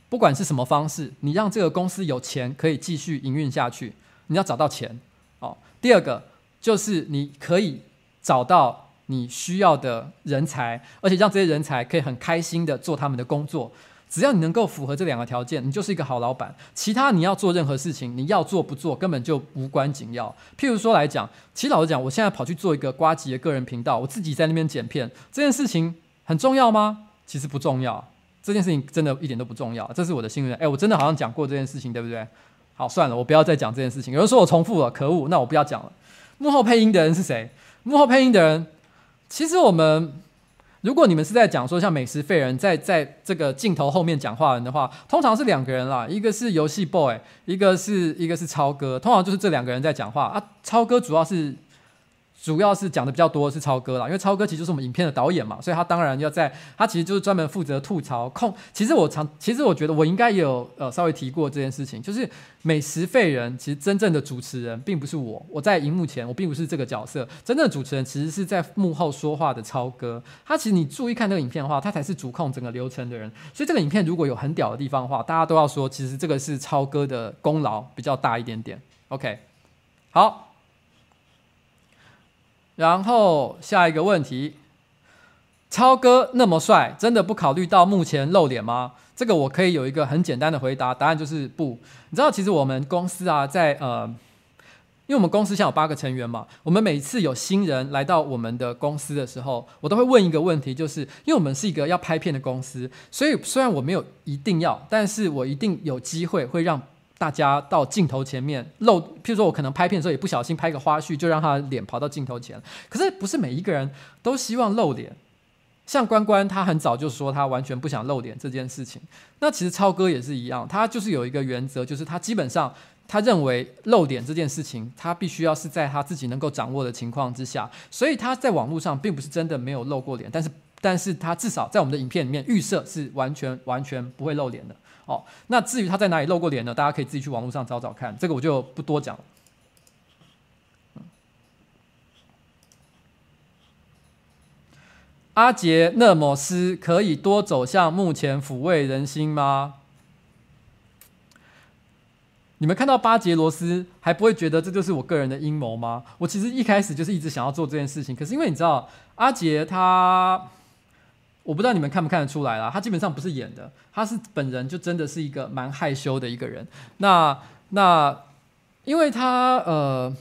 不管是什么方式，你让这个公司有钱可以继续营运下去，你要找到钱。哦，第二个就是你可以找到你需要的人才，而且让这些人才可以很开心的做他们的工作。只要你能够符合这两个条件，你就是一个好老板。其他你要做任何事情，你要做不做根本就无关紧要。譬如说来讲，其实老实讲，我现在跑去做一个瓜吉的个人频道，我自己在那边剪片，这件事情很重要吗？其实不重要，这件事情真的一点都不重要。这是我的心愿。哎，我真的好像讲过这件事情，对不对？好，算了，我不要再讲这件事情。有人说我重复了，可恶，那我不要讲了。幕后配音的人是谁？幕后配音的人，其实我们。如果你们是在讲说像美食废人在在这个镜头后面讲话人的话，通常是两个人啦，一个是游戏 boy，一个是一个是超哥，通常就是这两个人在讲话啊。超哥主要是。主要是讲的比较多的是超哥啦，因为超哥其实就是我们影片的导演嘛，所以他当然要在，他其实就是专门负责吐槽控。其实我常，其实我觉得我应该也有呃稍微提过这件事情，就是美食废人其实真正的主持人并不是我，我在荧幕前我并不是这个角色，真正的主持人其实是在幕后说话的超哥。他其实你注意看那个影片的话，他才是主控整个流程的人。所以这个影片如果有很屌的地方的话，大家都要说，其实这个是超哥的功劳比较大一点点。OK，好。然后下一个问题，超哥那么帅，真的不考虑到目前露脸吗？这个我可以有一个很简单的回答，答案就是不。你知道，其实我们公司啊，在呃，因为我们公司现在有八个成员嘛，我们每次有新人来到我们的公司的时候，我都会问一个问题，就是因为我们是一个要拍片的公司，所以虽然我没有一定要，但是我一定有机会会让。大家到镜头前面露，譬如说我可能拍片的时候也不小心拍个花絮，就让他脸跑到镜头前。可是不是每一个人都希望露脸，像关关他很早就说他完全不想露脸这件事情。那其实超哥也是一样，他就是有一个原则，就是他基本上他认为露脸这件事情，他必须要是在他自己能够掌握的情况之下，所以他在网络上并不是真的没有露过脸，但是但是他至少在我们的影片里面预设是完全完全不会露脸的。哦，那至于他在哪里露过脸呢？大家可以自己去网络上找找看，这个我就不多讲了。阿杰那么湿，可以多走向幕前抚慰人心吗？你们看到巴杰罗斯还不会觉得这就是我个人的阴谋吗？我其实一开始就是一直想要做这件事情，可是因为你知道，阿杰他。我不知道你们看不看得出来啦，他基本上不是演的，他是本人就真的是一个蛮害羞的一个人。那那，因为他呃，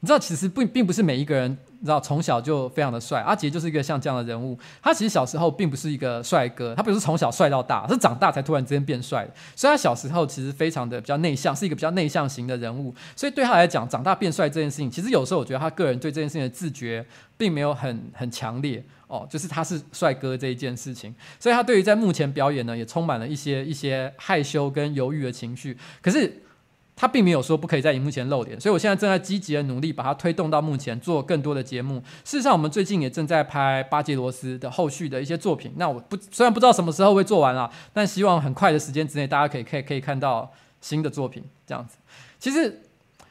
你知道，其实并并不是每一个人，你知道从小就非常的帅。阿杰就是一个像这样的人物，他其实小时候并不是一个帅哥，他不是从小帅到大，是长大才突然之间变帅。所以他小时候其实非常的比较内向，是一个比较内向型的人物。所以对他来讲，长大变帅这件事情，其实有时候我觉得他个人对这件事情的自觉并没有很很强烈。哦，就是他是帅哥这一件事情，所以他对于在幕前表演呢，也充满了一些一些害羞跟犹豫的情绪。可是他并没有说不可以在荧幕前露脸，所以我现在正在积极的努力把它推动到幕前，做更多的节目。事实上，我们最近也正在拍巴杰罗斯的后续的一些作品。那我不虽然不知道什么时候会做完啊，但希望很快的时间之内，大家可以可以可以看到新的作品。这样子，其实。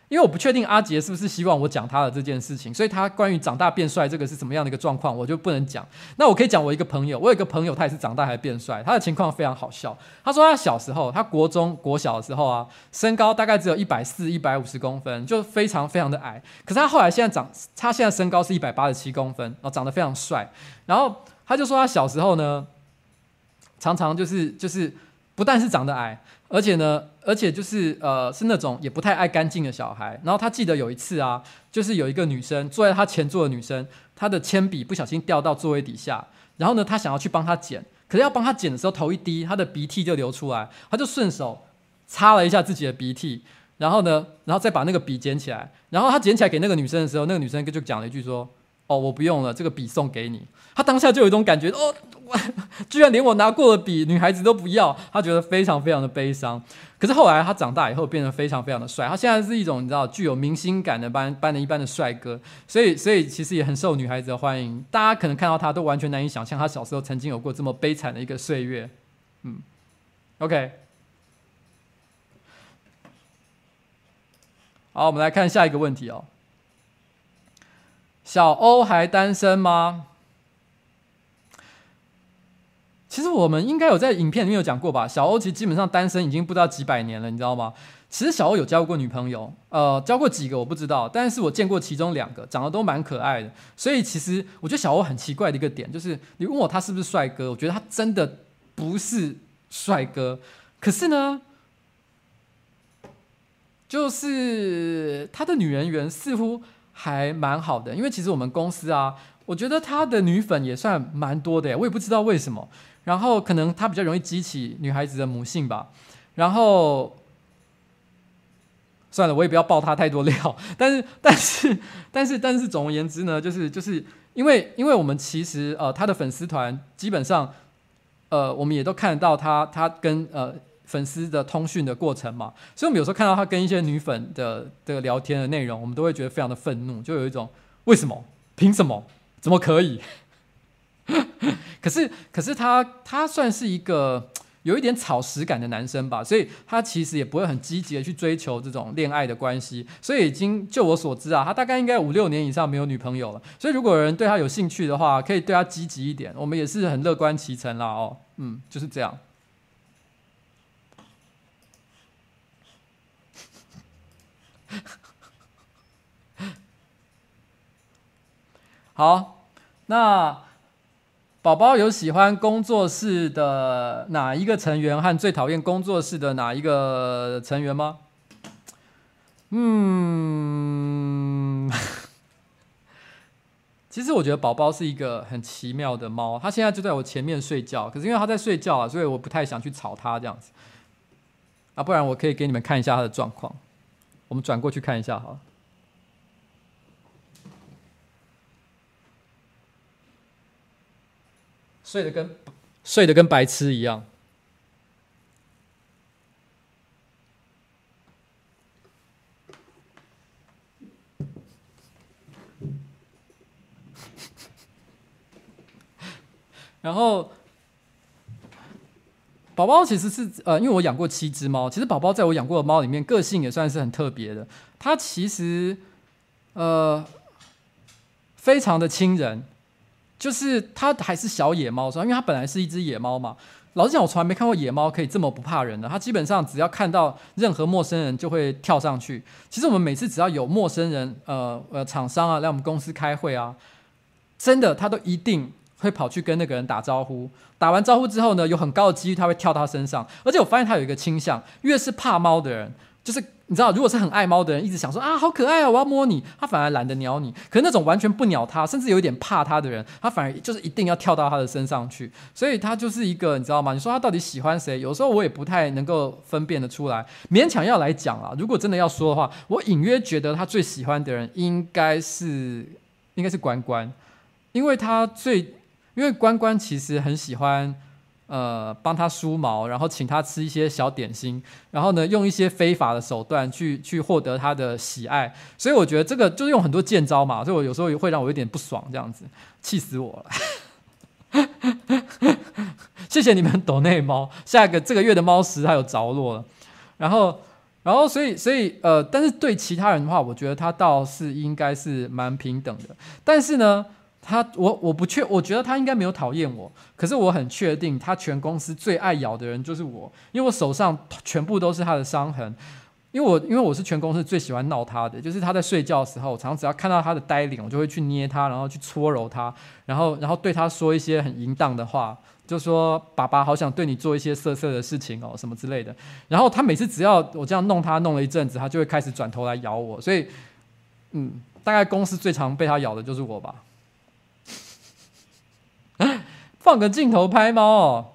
因为我不确定阿杰是不是希望我讲他的这件事情，所以他关于长大变帅这个是什么样的一个状况，我就不能讲。那我可以讲我一个朋友，我有一个朋友，他也是长大还变帅，他的情况非常好笑。他说他小时候，他国中国小的时候啊，身高大概只有一百四、一百五十公分，就非常非常的矮。可是他后来现在长，他现在身高是一百八十七公分，然后长得非常帅。然后他就说他小时候呢，常常就是就是不但是长得矮。而且呢，而且就是呃，是那种也不太爱干净的小孩。然后他记得有一次啊，就是有一个女生坐在他前座的女生，她的铅笔不小心掉到座位底下。然后呢，他想要去帮她捡，可是要帮她捡的时候，头一低，她的鼻涕就流出来，他就顺手擦了一下自己的鼻涕。然后呢，然后再把那个笔捡起来。然后他捡起来给那个女生的时候，那个女生就讲了一句说：“哦我不用了这个笔送给你。他当下就有一种感觉哦 [LAUGHS] 居然连我拿过的笔女孩子都不要他觉得非常非常的悲伤。可是后来他长大以后变得非常非常的帅他现在是一种你知道具有明星感的般般的一般的帅哥。所以所以其实也很受女孩子的欢迎大家可能看到他都完全难以想象他小时候曾经有过这么悲惨的一个岁月。嗯 ok 好我们来看下一个问题哦。小欧还单身吗？其实我们应该有在影片里面有讲过吧。小欧其实基本上单身已经不知道几百年了，你知道吗？其实小欧有交过女朋友，呃，交过几个我不知道，但是我见过其中两个，长得都蛮可爱的。所以其实我觉得小欧很奇怪的一个点，就是你问我他是不是帅哥，我觉得他真的不是帅哥。可是呢，就是他的女人缘似乎还蛮好的，因为其实我们公司啊，我觉得他的女粉也算蛮多的，我也不知道为什么。然后可能他比较容易激起女孩子的母性吧。然后算了，我也不要爆他太多料。[LAUGHS] 但是，但是，但是，但是，总而言之呢，就是就是因为因为我们其实呃他的粉丝团基本上呃我们也都看得到他他跟呃。粉丝的通讯的过程嘛，所以我们有时候看到他跟一些女粉的的聊天的内容，我们都会觉得非常的愤怒，就有一种为什么？凭什么？怎么可以？[LAUGHS] 可是可是他他算是一个有一点草食感的男生吧，所以他其实也不会很积极的去追求这种恋爱的关系，所以已经就我所知啊，他大概应该五六年以上没有女朋友了。所以如果有人对他有兴趣的话，可以对他积极一点，我们也是很乐观其成啦哦，嗯，就是这样。[LAUGHS] 好，那宝宝有喜欢工作室的哪一个成员和最讨厌工作室的哪一个成员吗？嗯，[LAUGHS] 其实我觉得宝宝是一个很奇妙的猫，它现在就在我前面睡觉，可是因为它在睡觉啊，所以我不太想去吵它这样子。啊，不然我可以给你们看一下它的状况，我们转过去看一下好了。睡得跟睡得跟白痴一样，[LAUGHS] 然后宝宝其实是呃，因为我养过七只猫，其实宝宝在我养过的猫里面，个性也算是很特别的。它其实呃，非常的亲人。就是它还是小野猫，是吧？因为它本来是一只野猫嘛。老实讲，我从来没看过野猫可以这么不怕人的。它基本上只要看到任何陌生人就会跳上去。其实我们每次只要有陌生人，呃呃，厂商啊来我们公司开会啊，真的它都一定会跑去跟那个人打招呼。打完招呼之后呢，有很高的几率他会跳到他身上。而且我发现他有一个倾向，越是怕猫的人，就是。你知道，如果是很爱猫的人，一直想说啊，好可爱啊，我要摸你，他反而懒得鸟你。可是那种完全不鸟他，甚至有一点怕他的人，他反而就是一定要跳到他的身上去。所以他就是一个，你知道吗？你说他到底喜欢谁？有时候我也不太能够分辨得出来。勉强要来讲啊，如果真的要说的话，我隐约觉得他最喜欢的人应该是应该是关关，因为他最因为关关其实很喜欢。呃，帮他梳毛，然后请他吃一些小点心，然后呢，用一些非法的手段去去获得他的喜爱，所以我觉得这个就是用很多贱招嘛，所以我有时候也会让我有点不爽，这样子，气死我了。[LAUGHS] 谢谢你们抖内猫，下一个这个月的猫食它有着落了，然后，然后，所以，所以，呃，但是对其他人的话，我觉得他倒是应该是蛮平等的，但是呢。他我我不确，我觉得他应该没有讨厌我，可是我很确定，他全公司最爱咬的人就是我，因为我手上全部都是他的伤痕，因为我因为我是全公司最喜欢闹他的，就是他在睡觉的时候，常常只要看到他的呆脸，我就会去捏他，然后去搓揉他，然后然后对他说一些很淫荡的话，就说爸爸好想对你做一些色色的事情哦，什么之类的，然后他每次只要我这样弄他弄了一阵子，他就会开始转头来咬我，所以嗯，大概公司最常被他咬的就是我吧。放个镜头拍猫哦，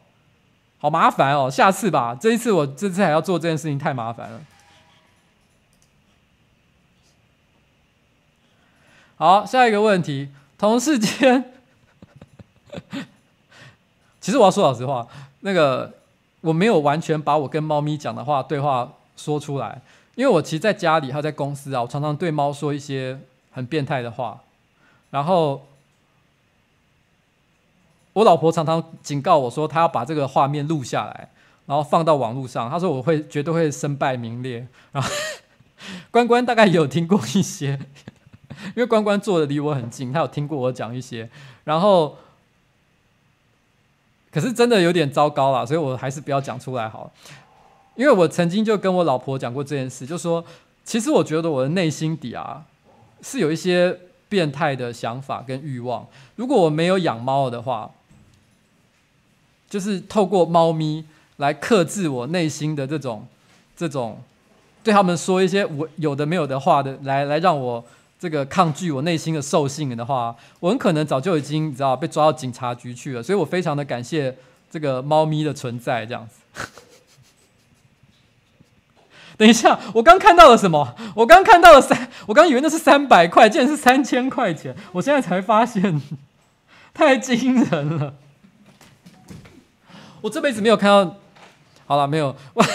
好麻烦哦，下次吧。这一次我这次还要做这件事情，太麻烦了。好，下一个问题，同事间，[LAUGHS] 其实我要说老实话，那个我没有完全把我跟猫咪讲的话对话说出来，因为我其实在家里还有在公司啊，我常常对猫说一些很变态的话，然后。我老婆常常警告我说，她要把这个画面录下来，然后放到网络上。她说我会绝对会身败名裂。然后，关关大概有听过一些，[LAUGHS] 因为关关坐的离我很近，他有听过我讲一些，然后可是真的有点糟糕啦，所以我还是不要讲出来好了。因为我曾经就跟我老婆讲过这件事，就说其实我觉得我的内心底啊是有一些变态的想法跟欲望。如果我没有养猫的话，就是透过猫咪来克制我内心的这种这种。对他们说一些我有的没有的话的，来来让我这个抗拒我内心的兽性的话，我很可能早就已经你知道被抓到警察局去了。所以我非常的感谢这个猫咪的存在，这样子。[LAUGHS] 等一下，我刚看到了什么？我刚看到了三，我刚以为那是三百块，竟然是三千块钱。我现在才发现，[LAUGHS] 太惊人了。我这辈子没有看到，好了，没有我。[LAUGHS]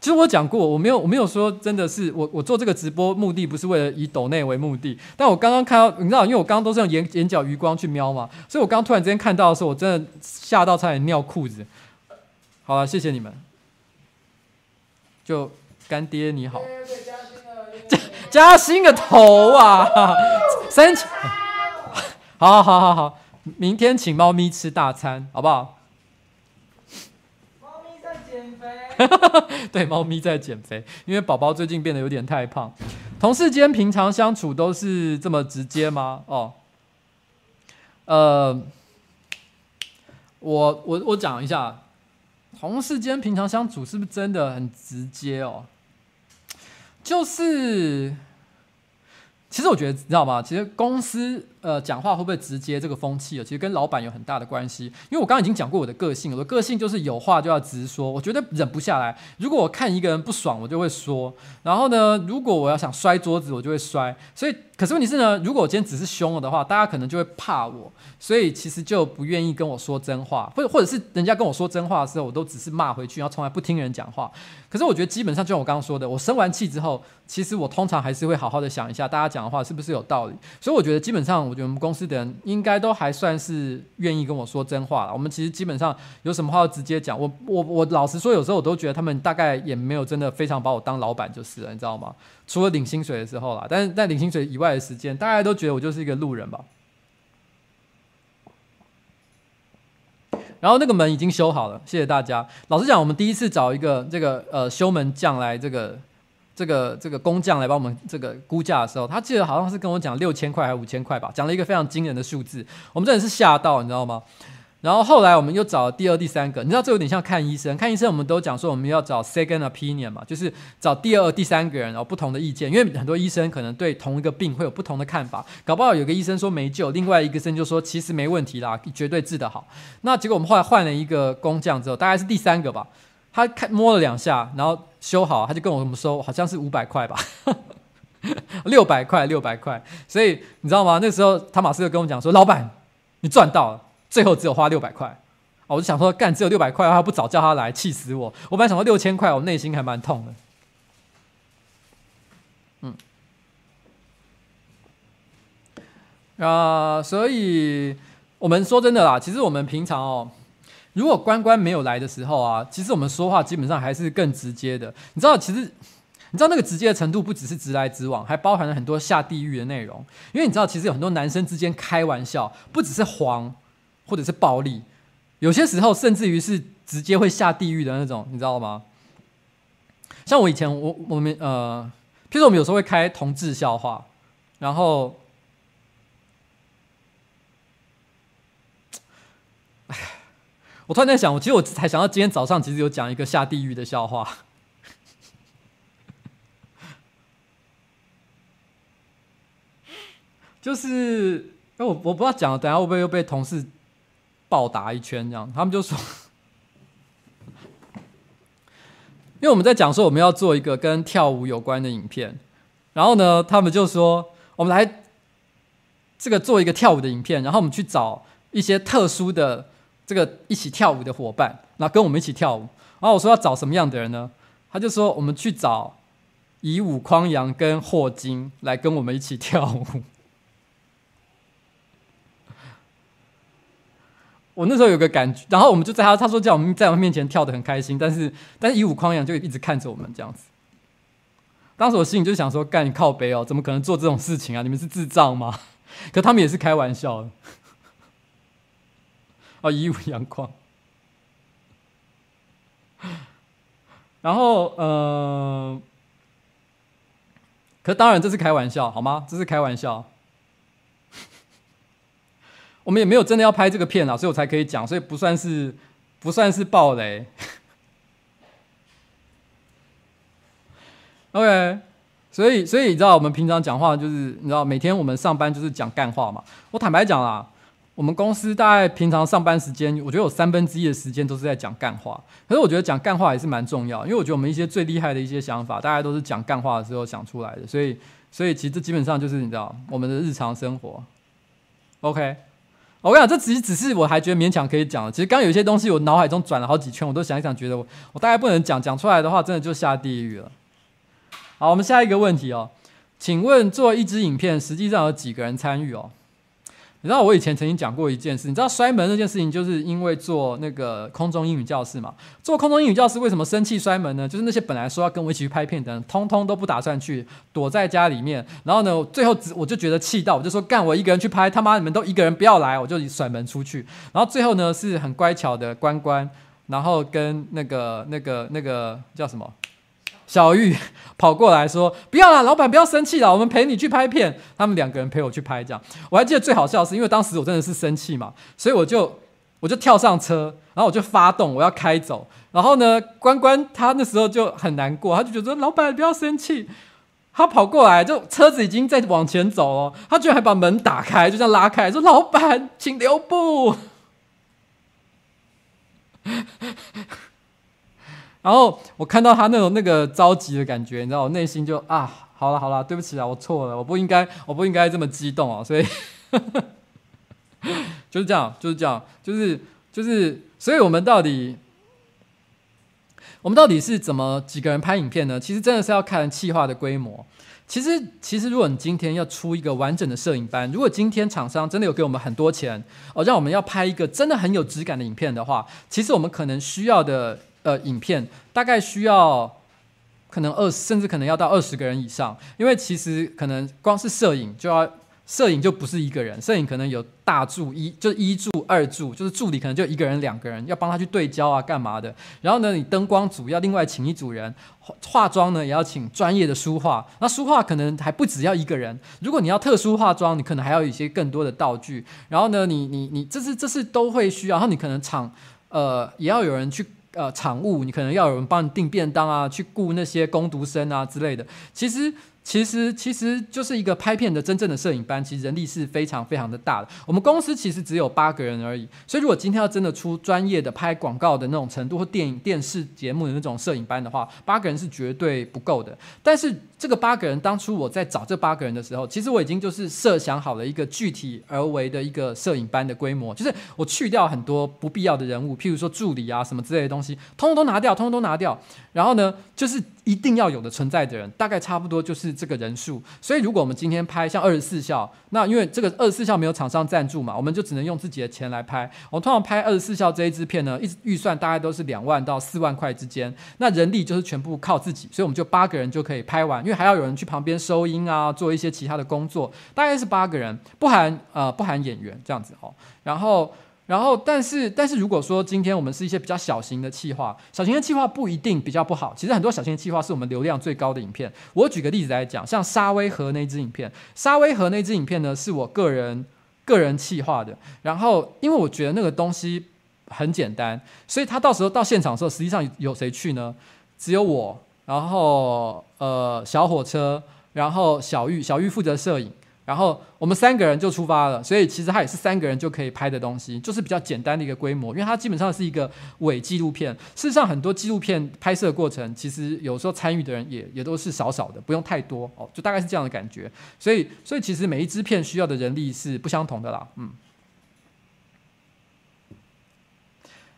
其实我讲过，我没有，我没有说真的是我，我做这个直播目的不是为了以抖内为目的。但我刚刚看到，你知道，因为我刚刚都是用眼眼角余光去瞄嘛，所以我刚刚突然之间看到的时候，我真的吓到差点尿裤子。好了，谢谢你们。就干爹你好，加加薪个头啊！[LAUGHS] 三千，好好好好好，明天请猫咪吃大餐，好不好？[LAUGHS] 对，猫咪在减肥，因为宝宝最近变得有点太胖。同事间平常相处都是这么直接吗？哦，呃，我我我讲一下，同事间平常相处是不是真的很直接哦？就是。其实我觉得，你知道吗？其实公司呃讲话会不会直接这个风气啊，其实跟老板有很大的关系。因为我刚刚已经讲过我的个性，我的个性就是有话就要直说，我觉得忍不下来。如果我看一个人不爽，我就会说。然后呢，如果我要想摔桌子，我就会摔。所以。可是问题是呢，如果我今天只是凶了的话，大家可能就会怕我，所以其实就不愿意跟我说真话，或者或者是人家跟我说真话的时候，我都只是骂回去，然后从来不听人讲话。可是我觉得基本上就像我刚刚说的，我生完气之后，其实我通常还是会好好的想一下，大家讲的话是不是有道理。所以我觉得基本上，我觉得我们公司的人应该都还算是愿意跟我说真话了。我们其实基本上有什么话要直接讲。我我我老实说，有时候我都觉得他们大概也没有真的非常把我当老板就是了，你知道吗？除了领薪水的时候啦，但是在领薪水以外的时间，大家都觉得我就是一个路人吧。然后那个门已经修好了，谢谢大家。老实讲，我们第一次找一个这个呃修门匠来，这个这个这个工匠来帮我们这个估价的时候，他记得好像是跟我讲六千块还是五千块吧，讲了一个非常惊人的数字，我们真的是吓到，你知道吗？然后后来我们又找了第二、第三个，你知道这有点像看医生。看医生我们都讲说我们要找 second opinion 嘛，就是找第二、第三个人，然后不同的意见。因为很多医生可能对同一个病会有不同的看法，搞不好有个医生说没救，另外一个医生就说其实没问题啦，绝对治得好。那结果我们后来换了一个工匠之后，大概是第三个吧，他看摸了两下，然后修好，他就跟我们说好像是五百块吧，[LAUGHS] 六百块，六百块。所以你知道吗？那时候汤马斯就跟我讲说，老板，你赚到了。最后只有花六百块，我就想说，干，只有六百块，他不早叫他来，气死我！我本来想说六千块，我内心还蛮痛的。嗯，啊、所以我们说真的啦，其实我们平常哦，如果关关没有来的时候啊，其实我们说话基本上还是更直接的。你知道，其实你知道那个直接的程度，不只是直来直往，还包含了很多下地狱的内容。因为你知道，其实有很多男生之间开玩笑，不只是黄。或者是暴力，有些时候甚至于是直接会下地狱的那种，你知道吗？像我以前，我我们呃，譬如说我们有时候会开同志笑话，然后，我突然在想，我其实我才想到今天早上其实有讲一个下地狱的笑话，[LAUGHS] 就是，哎，我我不知道讲了，等下会不会又被同事。暴打一圈，这样他们就说，[LAUGHS] 因为我们在讲说我们要做一个跟跳舞有关的影片，然后呢，他们就说我们来这个做一个跳舞的影片，然后我们去找一些特殊的这个一起跳舞的伙伴，然后跟我们一起跳舞。然后我说要找什么样的人呢？他就说我们去找以武匡阳跟霍金来跟我们一起跳舞。[LAUGHS] 我那时候有个感觉，然后我们就在他他说叫我们在我们面前跳得很开心，但是但是以武匡阳就一直看着我们这样子。当时我心里就想说，干你靠北哦，怎么可能做这种事情啊？你们是智障吗？[LAUGHS] 可他们也是开玩笑的。啊，一五阳光。然后，呃，可当然这是开玩笑，好吗？这是开玩笑。我们也没有真的要拍这个片啊，所以我才可以讲，所以不算是不算是暴雷。OK，所以所以你知道我们平常讲话就是你知道每天我们上班就是讲干话嘛。我坦白讲啦。我们公司大概平常上班时间，我觉得有三分之一的时间都是在讲干话。可是我觉得讲干话也是蛮重要，因为我觉得我们一些最厉害的一些想法，大家都是讲干话的时候想出来的。所以，所以其实这基本上就是你知道我们的日常生活。OK，我跟你讲，这只只是我还觉得勉强可以讲的。其实刚有一些东西我脑海中转了好几圈，我都想一想，觉得我我大概不能讲，讲出来的话真的就下地狱了。好，我们下一个问题哦，请问做一支影片实际上有几个人参与哦？你知道我以前曾经讲过一件事，你知道摔门那件事情，就是因为做那个空中英语教室嘛。做空中英语教室为什么生气摔门呢？就是那些本来说要跟我一起去拍片的人，通通都不打算去，躲在家里面。然后呢，最后只我就觉得气到，我就说干我一个人去拍，他妈你们都一个人不要来，我就甩门出去。然后最后呢，是很乖巧的关关，然后跟那个那个那个叫什么？小玉 [LAUGHS] 跑过来说：“不要啦，老板不要生气啦，我们陪你去拍片。”他们两个人陪我去拍，这样我还记得最好笑的是，因为当时我真的是生气嘛，所以我就我就跳上车，然后我就发动，我要开走。然后呢，关关他那时候就很难过，他就觉得说：“老板不要生气。”他跑过来，就车子已经在往前走了，他居然还把门打开，就这样拉开，说：“老板，请留步。” [LAUGHS] 然后我看到他那种那个着急的感觉，你知道，我内心就啊，好了好了，对不起啊，我错了，我不应该，我不应该这么激动啊，所以 [LAUGHS] 就是这样，就是这样，就是就是，所以我们到底，我们到底是怎么几个人拍影片呢？其实真的是要看企划的规模。其实其实，如果你今天要出一个完整的摄影班，如果今天厂商真的有给我们很多钱哦，让我们要拍一个真的很有质感的影片的话，其实我们可能需要的。呃，影片大概需要可能二，甚至可能要到二十个人以上，因为其实可能光是摄影就要，摄影就不是一个人，摄影可能有大助一，就是一助二助，就是助理可能就一个人两个人要帮他去对焦啊，干嘛的。然后呢，你灯光组要另外请一组人，化妆呢也要请专业的书画，那书画可能还不只要一个人，如果你要特殊化妆，你可能还要一些更多的道具。然后呢，你你你这是这是都会需要，然后你可能场呃也要有人去。呃，场务你可能要有人帮你订便当啊，去雇那些工读生啊之类的。其实。其实其实就是一个拍片的真正的摄影班，其实人力是非常非常的大的。我们公司其实只有八个人而已，所以如果今天要真的出专业的拍广告的那种程度，或电影电视节目的那种摄影班的话，八个人是绝对不够的。但是这个八个人，当初我在找这八个人的时候，其实我已经就是设想好了一个具体而为的一个摄影班的规模，就是我去掉很多不必要的人物，譬如说助理啊什么之类的东西，通通都拿掉，通通都拿掉。然后呢，就是一定要有的存在的人，大概差不多就是这个人数。所以，如果我们今天拍像二十四孝，那因为这个二十四孝没有厂商赞助嘛，我们就只能用自己的钱来拍。我通常拍二十四孝这一支片呢，一预算大概都是两万到四万块之间。那人力就是全部靠自己，所以我们就八个人就可以拍完，因为还要有人去旁边收音啊，做一些其他的工作，大概是八个人，不含呃不含演员这样子哦。然后。然后，但是，但是如果说今天我们是一些比较小型的企划，小型的企划不一定比较不好。其实很多小型的企划是我们流量最高的影片。我举个例子来讲，像沙威河那支影片，沙威河那支影片呢，是我个人个人企划的。然后，因为我觉得那个东西很简单，所以他到时候到现场的时候，实际上有谁去呢？只有我，然后呃小火车，然后小玉，小玉负责摄影。然后我们三个人就出发了，所以其实它也是三个人就可以拍的东西，就是比较简单的一个规模，因为它基本上是一个伪纪录片。事实上，很多纪录片拍摄过程，其实有时候参与的人也也都是少少的，不用太多哦，就大概是这样的感觉。所以，所以其实每一支片需要的人力是不相同的啦，嗯。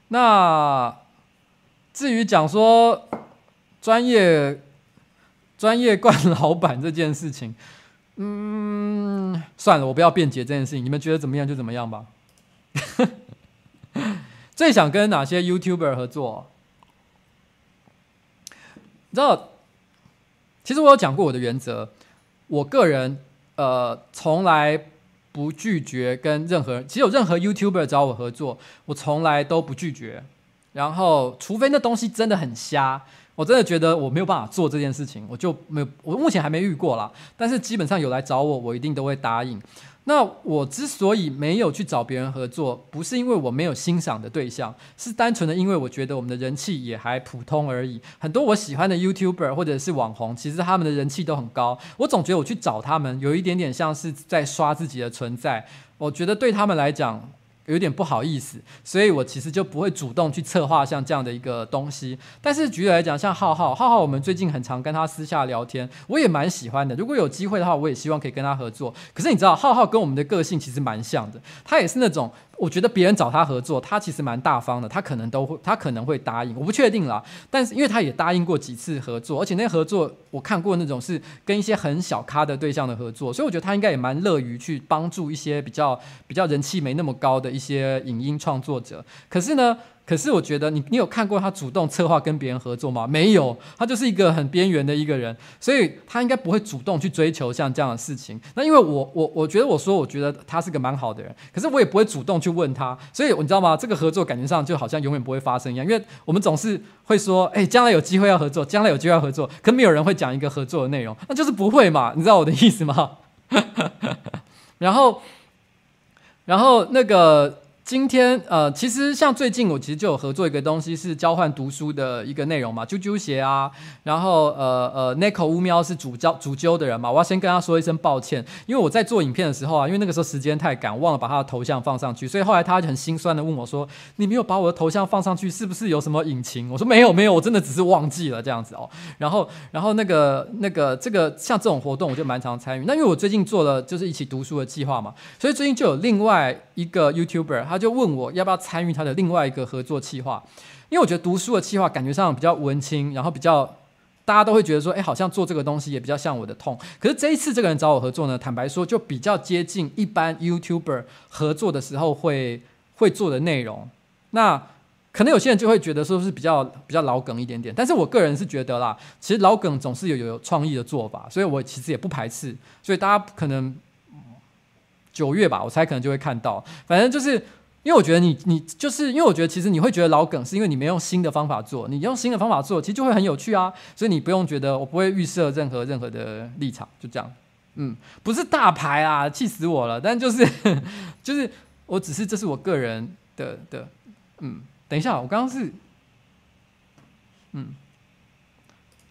那至于讲说专业专业惯老板这件事情。嗯，算了，我不要辩解这件事情。你们觉得怎么样就怎么样吧。[LAUGHS] 最想跟哪些 YouTuber 合作？你知道，其实我有讲过我的原则，我个人呃从来不拒绝跟任何人，其实有任何 YouTuber 找我合作，我从来都不拒绝。然后，除非那东西真的很瞎，我真的觉得我没有办法做这件事情，我就没有，我目前还没遇过啦。但是基本上有来找我，我一定都会答应。那我之所以没有去找别人合作，不是因为我没有欣赏的对象，是单纯的因为我觉得我们的人气也还普通而已。很多我喜欢的 YouTuber 或者是网红，其实他们的人气都很高。我总觉得我去找他们，有一点点像是在刷自己的存在。我觉得对他们来讲，有点不好意思，所以我其实就不会主动去策划像这样的一个东西。但是举例来讲，像浩浩，浩浩，我们最近很常跟他私下聊天，我也蛮喜欢的。如果有机会的话，我也希望可以跟他合作。可是你知道，浩浩跟我们的个性其实蛮像的，他也是那种。我觉得别人找他合作，他其实蛮大方的，他可能都会，他可能会答应，我不确定啦。但是因为他也答应过几次合作，而且那合作我看过那种是跟一些很小咖的对象的合作，所以我觉得他应该也蛮乐于去帮助一些比较比较人气没那么高的一些影音创作者。可是呢，可是我觉得你你有看过他主动策划跟别人合作吗？没有，他就是一个很边缘的一个人，所以他应该不会主动去追求像这样的事情。那因为我我我觉得我说我觉得他是个蛮好的人，可是我也不会主动去问他，所以你知道吗？这个合作感觉上就好像永远不会发生一样，因为我们总是会说，哎，将来有机会要合作，将来有机会要合作，可没有人会讲一个合作的内容，那就是不会嘛？你知道我的意思吗？[LAUGHS] 然后，然后那个。今天呃，其实像最近我其实就有合作一个东西，是交换读书的一个内容嘛，啾啾鞋啊，然后呃呃，Niko 乌喵是主教主揪的人嘛，我要先跟他说一声抱歉，因为我在做影片的时候啊，因为那个时候时间太赶，忘了把他的头像放上去，所以后来他很心酸的问我说：“你没有把我的头像放上去，是不是有什么隐情？”我说：“没有没有，我真的只是忘记了这样子哦。”然后然后那个那个这个像这种活动我就蛮常参与，那因为我最近做了就是一起读书的计划嘛，所以最近就有另外一个 YouTuber。他就问我要不要参与他的另外一个合作企划，因为我觉得读书的企划感觉上比较文青，然后比较大家都会觉得说，哎，好像做这个东西也比较像我的痛。可是这一次这个人找我合作呢，坦白说就比较接近一般 YouTuber 合作的时候会会做的内容。那可能有些人就会觉得说是比较比较老梗一点点，但是我个人是觉得啦，其实老梗总是有有创意的做法，所以我其实也不排斥。所以大家可能九月吧，我猜可能就会看到，反正就是。因为我觉得你你就是因为我觉得其实你会觉得老梗，是因为你没用新的方法做。你用新的方法做，其实就会很有趣啊。所以你不用觉得我不会预设任何任何的立场，就这样。嗯，不是大牌啊，气死我了。但就是 [LAUGHS] 就是我只是这是我个人的的嗯。等一下，我刚刚是嗯，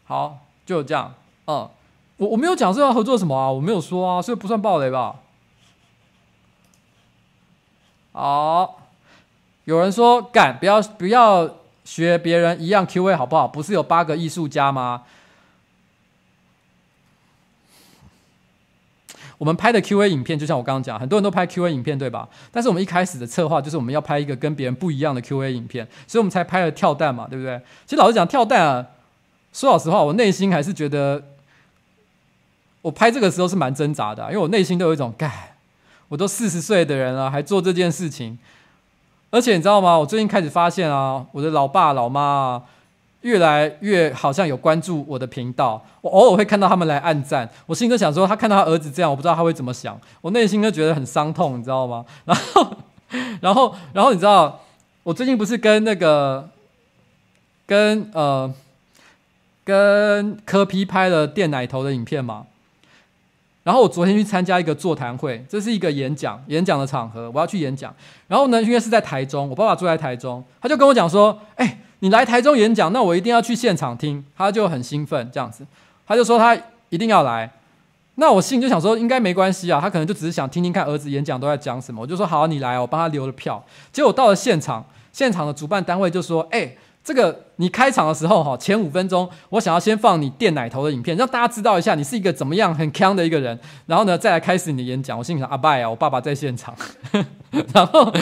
好，就这样。嗯，我我没有讲说要合作什么啊，我没有说啊，所以不算暴雷吧。好，有人说干，不要不要学别人一样 Q&A 好不好？不是有八个艺术家吗？我们拍的 Q&A 影片，就像我刚刚讲，很多人都拍 Q&A 影片，对吧？但是我们一开始的策划就是我们要拍一个跟别人不一样的 Q&A 影片，所以我们才拍了跳蛋嘛，对不对？其实老实讲，跳蛋啊，说老实话，我内心还是觉得，我拍这个时候是蛮挣扎的，因为我内心都有一种干。我都四十岁的人了，还做这件事情，而且你知道吗？我最近开始发现啊，我的老爸老妈啊，越来越好像有关注我的频道。我偶尔会看到他们来按赞，我心里就想说，他看到他儿子这样，我不知道他会怎么想。我内心就觉得很伤痛，你知道吗？[LAUGHS] 然后，然后，然后你知道，我最近不是跟那个，跟呃，跟柯皮拍了电奶头的影片吗？然后我昨天去参加一个座谈会，这是一个演讲，演讲的场合，我要去演讲。然后呢，因为是在台中，我爸爸住在台中，他就跟我讲说：“哎，你来台中演讲，那我一定要去现场听。”他就很兴奋这样子，他就说他一定要来。那我心里就想说，应该没关系啊，他可能就只是想听听看儿子演讲都在讲什么。我就说好，你来，我帮他留了票。结果到了现场，现场的主办单位就说：“哎。”这个你开场的时候哈，前五分钟我想要先放你电奶头的影片，让大家知道一下你是一个怎么样很锵的一个人，然后呢再来开始你的演讲。我心里想阿拜啊，我爸爸在现场，[LAUGHS] 然后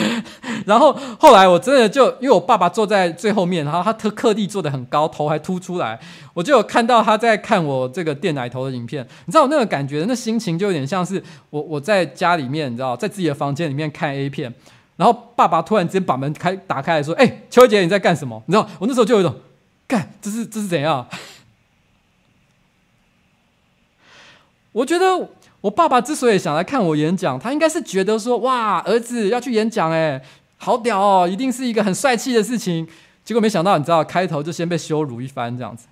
然后后来我真的就因为我爸爸坐在最后面，然后他特刻地坐得很高，头还凸出来，我就有看到他在看我这个电奶头的影片。你知道我那个感觉，那心情就有点像是我我在家里面，你知道在自己的房间里面看 A 片。然后爸爸突然之间把门开打开来说：“哎、欸，秋姐你在干什么？”你知道我那时候就有一种，干这是这是怎样？[LAUGHS] 我觉得我爸爸之所以想来看我演讲，他应该是觉得说，哇，儿子要去演讲，哎，好屌哦，一定是一个很帅气的事情。结果没想到，你知道，开头就先被羞辱一番，这样子。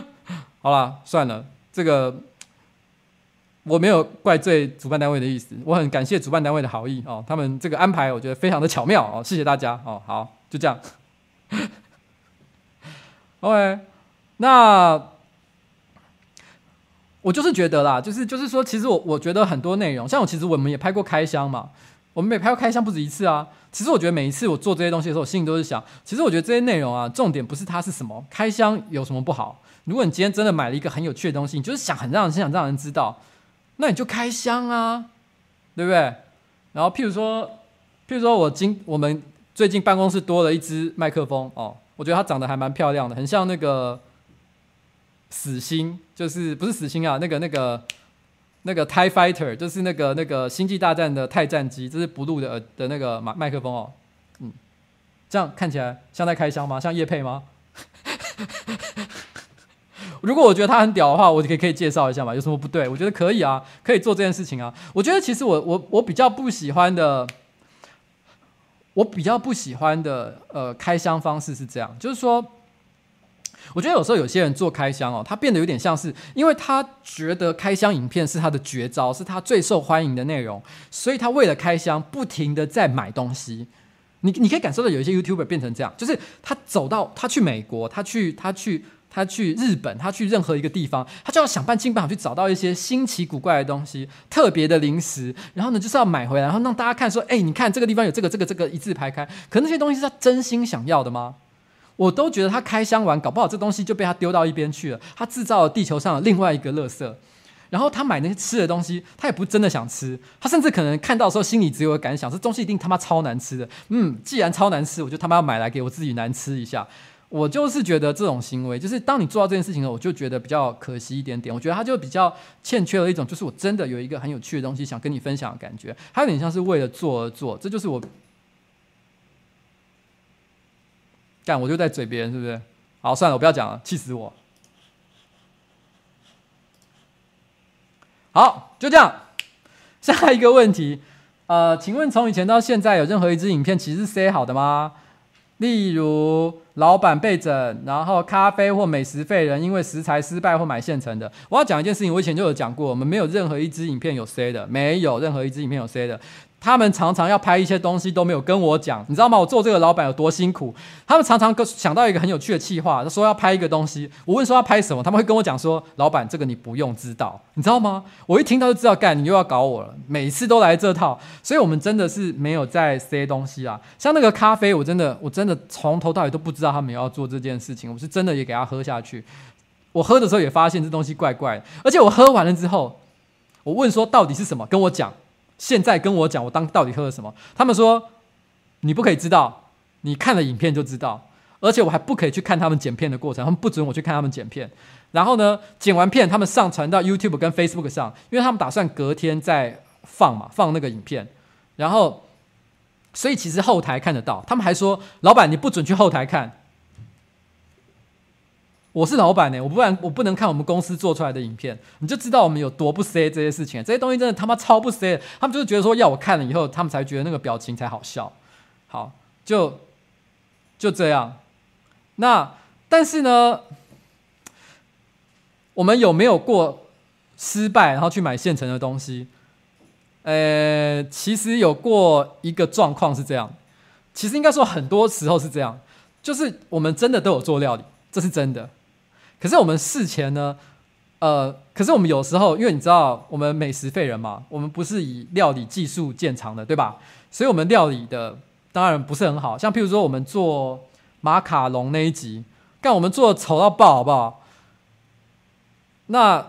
[LAUGHS] 好了，算了，这个我没有怪罪主办单位的意思，我很感谢主办单位的好意哦，他们这个安排我觉得非常的巧妙哦，谢谢大家哦，好，就这样。[LAUGHS] OK，那我就是觉得啦，就是就是说，其实我我觉得很多内容，像我其实我们也拍过开箱嘛，我们也拍过开箱不止一次啊。其实我觉得每一次我做这些东西的时候，我心里都是想，其实我觉得这些内容啊，重点不是它是什么，开箱有什么不好。如果你今天真的买了一个很有趣的东西，你就是想很让人想让人知道，那你就开箱啊，对不对？然后譬如说，譬如说我今我们最近办公室多了一支麦克风哦。我觉得它长得还蛮漂亮的，很像那个死星，就是不是死星啊，那个那个那个 TIE Fighter，就是那个那个星际大战的钛战机，这是 Blue 的的那个麦克风哦，嗯，这样看起来像在开箱吗？像业配吗？如果我觉得他很屌的话，我就可以可以介绍一下嘛，有什么不对？我觉得可以啊，可以做这件事情啊。我觉得其实我我我比较不喜欢的。我比较不喜欢的呃开箱方式是这样，就是说，我觉得有时候有些人做开箱哦，他变得有点像是，因为他觉得开箱影片是他的绝招，是他最受欢迎的内容，所以他为了开箱不停的在买东西。你你可以感受到有一些 YouTuber 变成这样，就是他走到他去美国，他去他去。他去日本，他去任何一个地方，他就要想办尽办法去找到一些新奇古怪的东西、特别的零食，然后呢，就是要买回来，然后让大家看说：“哎，你看这个地方有这个、这个、这个，一字排开。”可那些东西是他真心想要的吗？我都觉得他开箱完，搞不好这东西就被他丢到一边去了。他制造了地球上的另外一个垃圾。然后他买那些吃的东西，他也不真的想吃，他甚至可能看到的时候心里只有感想：这东西一定他妈超难吃的。嗯，既然超难吃，我就他妈要买来给我自己难吃一下。我就是觉得这种行为，就是当你做到这件事情了，我就觉得比较可惜一点点。我觉得他就比较欠缺了一种，就是我真的有一个很有趣的东西想跟你分享的感觉，还有点像是为了做而做。这就是我干，我就在嘴边，是不是？好，算了，我不要讲了，气死我。[LAUGHS] 好，就这样。下一个问题，呃，请问从以前到现在，有任何一支影片其实是塞好的吗？例如老板被整，然后咖啡或美食废人因为食材失败或买现成的。我要讲一件事情，我以前就有讲过，我们没有任何一支影片有 C 的，没有任何一支影片有 C 的。他们常常要拍一些东西都没有跟我讲，你知道吗？我做这个老板有多辛苦？他们常常想到一个很有趣的企划，说要拍一个东西。我问说要拍什么，他们会跟我讲说：“老板，这个你不用知道，你知道吗？”我一听到就知道，干，你又要搞我了。每次都来这套，所以我们真的是没有在塞东西啊。像那个咖啡，我真的我真的从头到尾都不知道他们要做这件事情。我是真的也给他喝下去。我喝的时候也发现这东西怪怪的，而且我喝完了之后，我问说到底是什么，跟我讲。现在跟我讲，我当到底喝了什么？他们说你不可以知道，你看了影片就知道，而且我还不可以去看他们剪片的过程，他们不准我去看他们剪片。然后呢，剪完片他们上传到 YouTube 跟 Facebook 上，因为他们打算隔天再放嘛，放那个影片。然后，所以其实后台看得到。他们还说，老板你不准去后台看。我是老板呢，我不然我不能看我们公司做出来的影片，你就知道我们有多不塞这些事情。这些东西真的他妈超不塞，他们就是觉得说要我看了以后，他们才觉得那个表情才好笑。好，就就这样。那但是呢，我们有没有过失败，然后去买现成的东西？呃，其实有过一个状况是这样，其实应该说很多时候是这样，就是我们真的都有做料理，这是真的。可是我们事前呢，呃，可是我们有时候，因为你知道，我们美食废人嘛，我们不是以料理技术见长的，对吧？所以，我们料理的当然不是很好。像譬如说，我们做马卡龙那一集，干我们做的丑到爆，好不好？那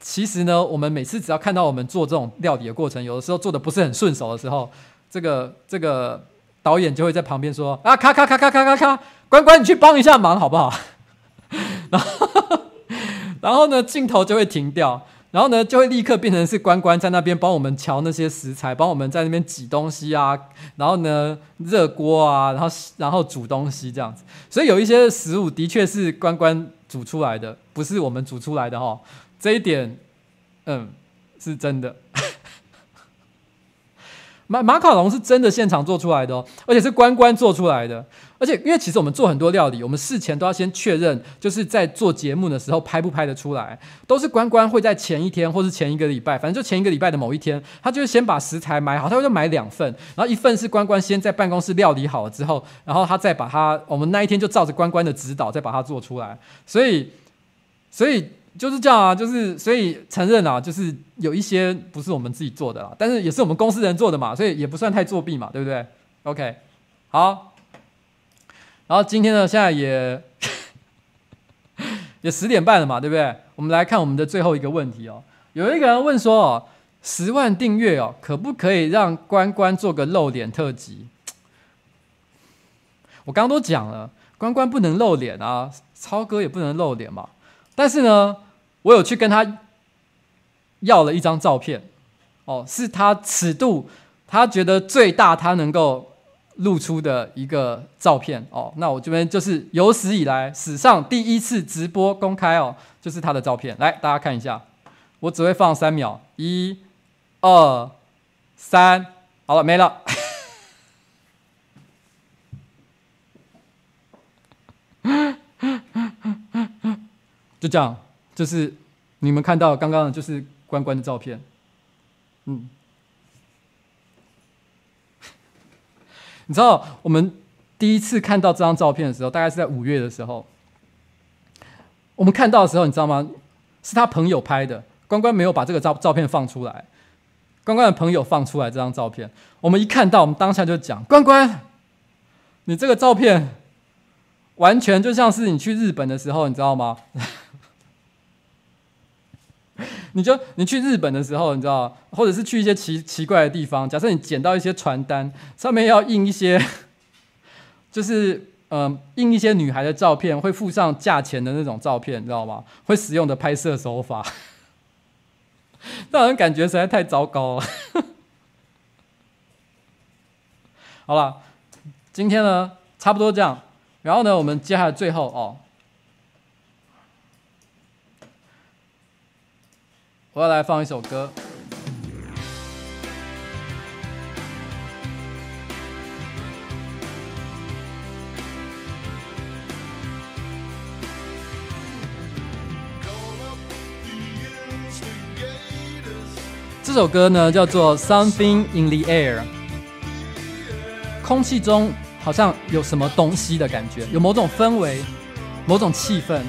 其实呢，我们每次只要看到我们做这种料理的过程，有的时候做的不是很顺手的时候，这个这个导演就会在旁边说：“啊，咔咔咔咔咔咔咔，关关，你去帮一下忙，好不好？” [LAUGHS] 然后，[LAUGHS] 然后呢，镜头就会停掉，然后呢，就会立刻变成是关关在那边帮我们瞧那些食材，帮我们在那边挤东西啊，然后呢，热锅啊，然后然后煮东西这样子。所以有一些食物的确是关关煮出来的，不是我们煮出来的哈。这一点，嗯，是真的。马马卡龙是真的现场做出来的哦，而且是关关做出来的。而且，因为其实我们做很多料理，我们事前都要先确认，就是在做节目的时候拍不拍得出来，都是关关会在前一天或是前一个礼拜，反正就前一个礼拜的某一天，他就会先把食材买好，他会就买两份，然后一份是关关先在办公室料理好了之后，然后他再把它，我们那一天就照着关关的指导再把它做出来。所以，所以。就是这样啊，就是所以承认啊，就是有一些不是我们自己做的啦，但是也是我们公司人做的嘛，所以也不算太作弊嘛，对不对？OK，好，然后今天呢，现在也 [LAUGHS] 也十点半了嘛，对不对？我们来看我们的最后一个问题哦。有一个人问说哦，十万订阅哦，可不可以让关关做个露脸特辑？我刚刚都讲了，关关不能露脸啊，超哥也不能露脸嘛，但是呢。我有去跟他要了一张照片，哦，是他尺度他觉得最大他能够露出的一个照片，哦，那我这边就是有史以来史上第一次直播公开哦，就是他的照片，来大家看一下，我只会放三秒，一、二、三，好了，没了，[LAUGHS] 就这样。就是你们看到刚刚的，就是关关的照片，嗯，[LAUGHS] 你知道我们第一次看到这张照片的时候，大概是在五月的时候，我们看到的时候，你知道吗？是他朋友拍的，关关没有把这个照照片放出来，关关的朋友放出来这张照片，我们一看到，我们当下就讲，关关，你这个照片完全就像是你去日本的时候，你知道吗？你就你去日本的时候，你知道，或者是去一些奇奇怪的地方。假设你捡到一些传单，上面要印一些，[LAUGHS] 就是嗯、印一些女孩的照片，会附上价钱的那种照片，你知道吗？会使用的拍摄手法，[LAUGHS] 让人感觉实在太糟糕了。[LAUGHS] 好了，今天呢，差不多这样。然后呢，我们接下来最后哦。我要来放一首歌。这首歌呢，叫做《Something in the Air》，空气中好像有什么东西的感觉，有某种氛围，某种气氛。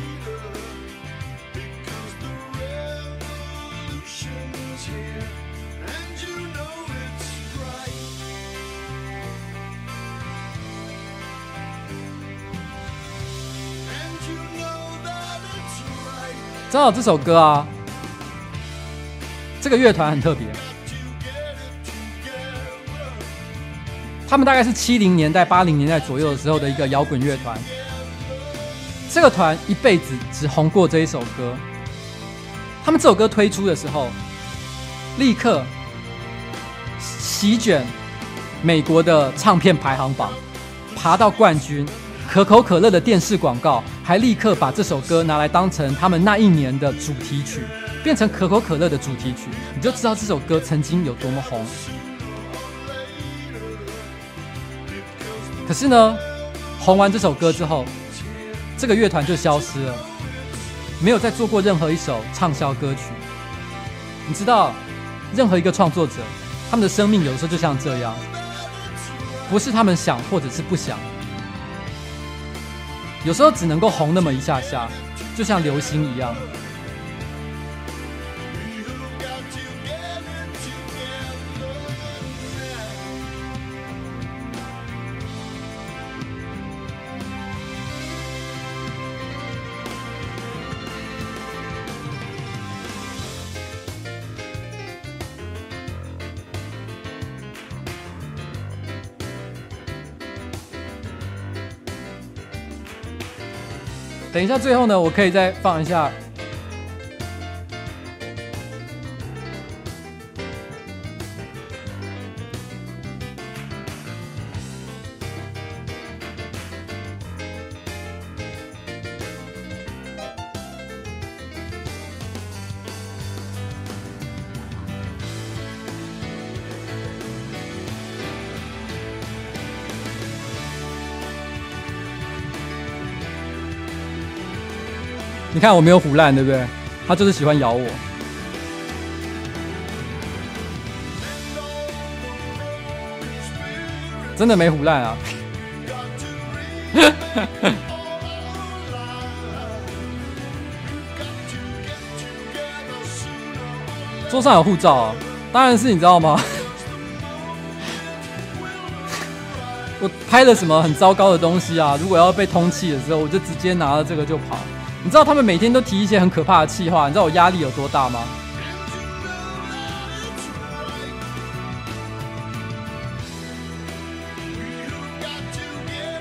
正好这首歌啊，这个乐团很特别，他们大概是七零年代、八零年代左右的时候的一个摇滚乐团。这个团一辈子只红过这一首歌。他们这首歌推出的时候，立刻席卷美国的唱片排行榜，爬到冠军。可口可乐的电视广告还立刻把这首歌拿来当成他们那一年的主题曲，变成可口可乐的主题曲，你就知道这首歌曾经有多么红。可是呢，红完这首歌之后，这个乐团就消失了，没有再做过任何一首畅销歌曲。你知道，任何一个创作者，他们的生命有的时候就像这样，不是他们想或者是不想。有时候只能够红那么一下下，就像流星一样。等一下，最后呢，我可以再放一下。你看我没有唬烂，对不对？他就是喜欢咬我。真的没唬烂啊！[LAUGHS] 桌上有护照啊，当然是你知道吗？[LAUGHS] 我拍了什么很糟糕的东西啊？如果要被通缉的时候，我就直接拿了这个就跑。你知道他们每天都提一些很可怕的气话，你知道我压力有多大吗？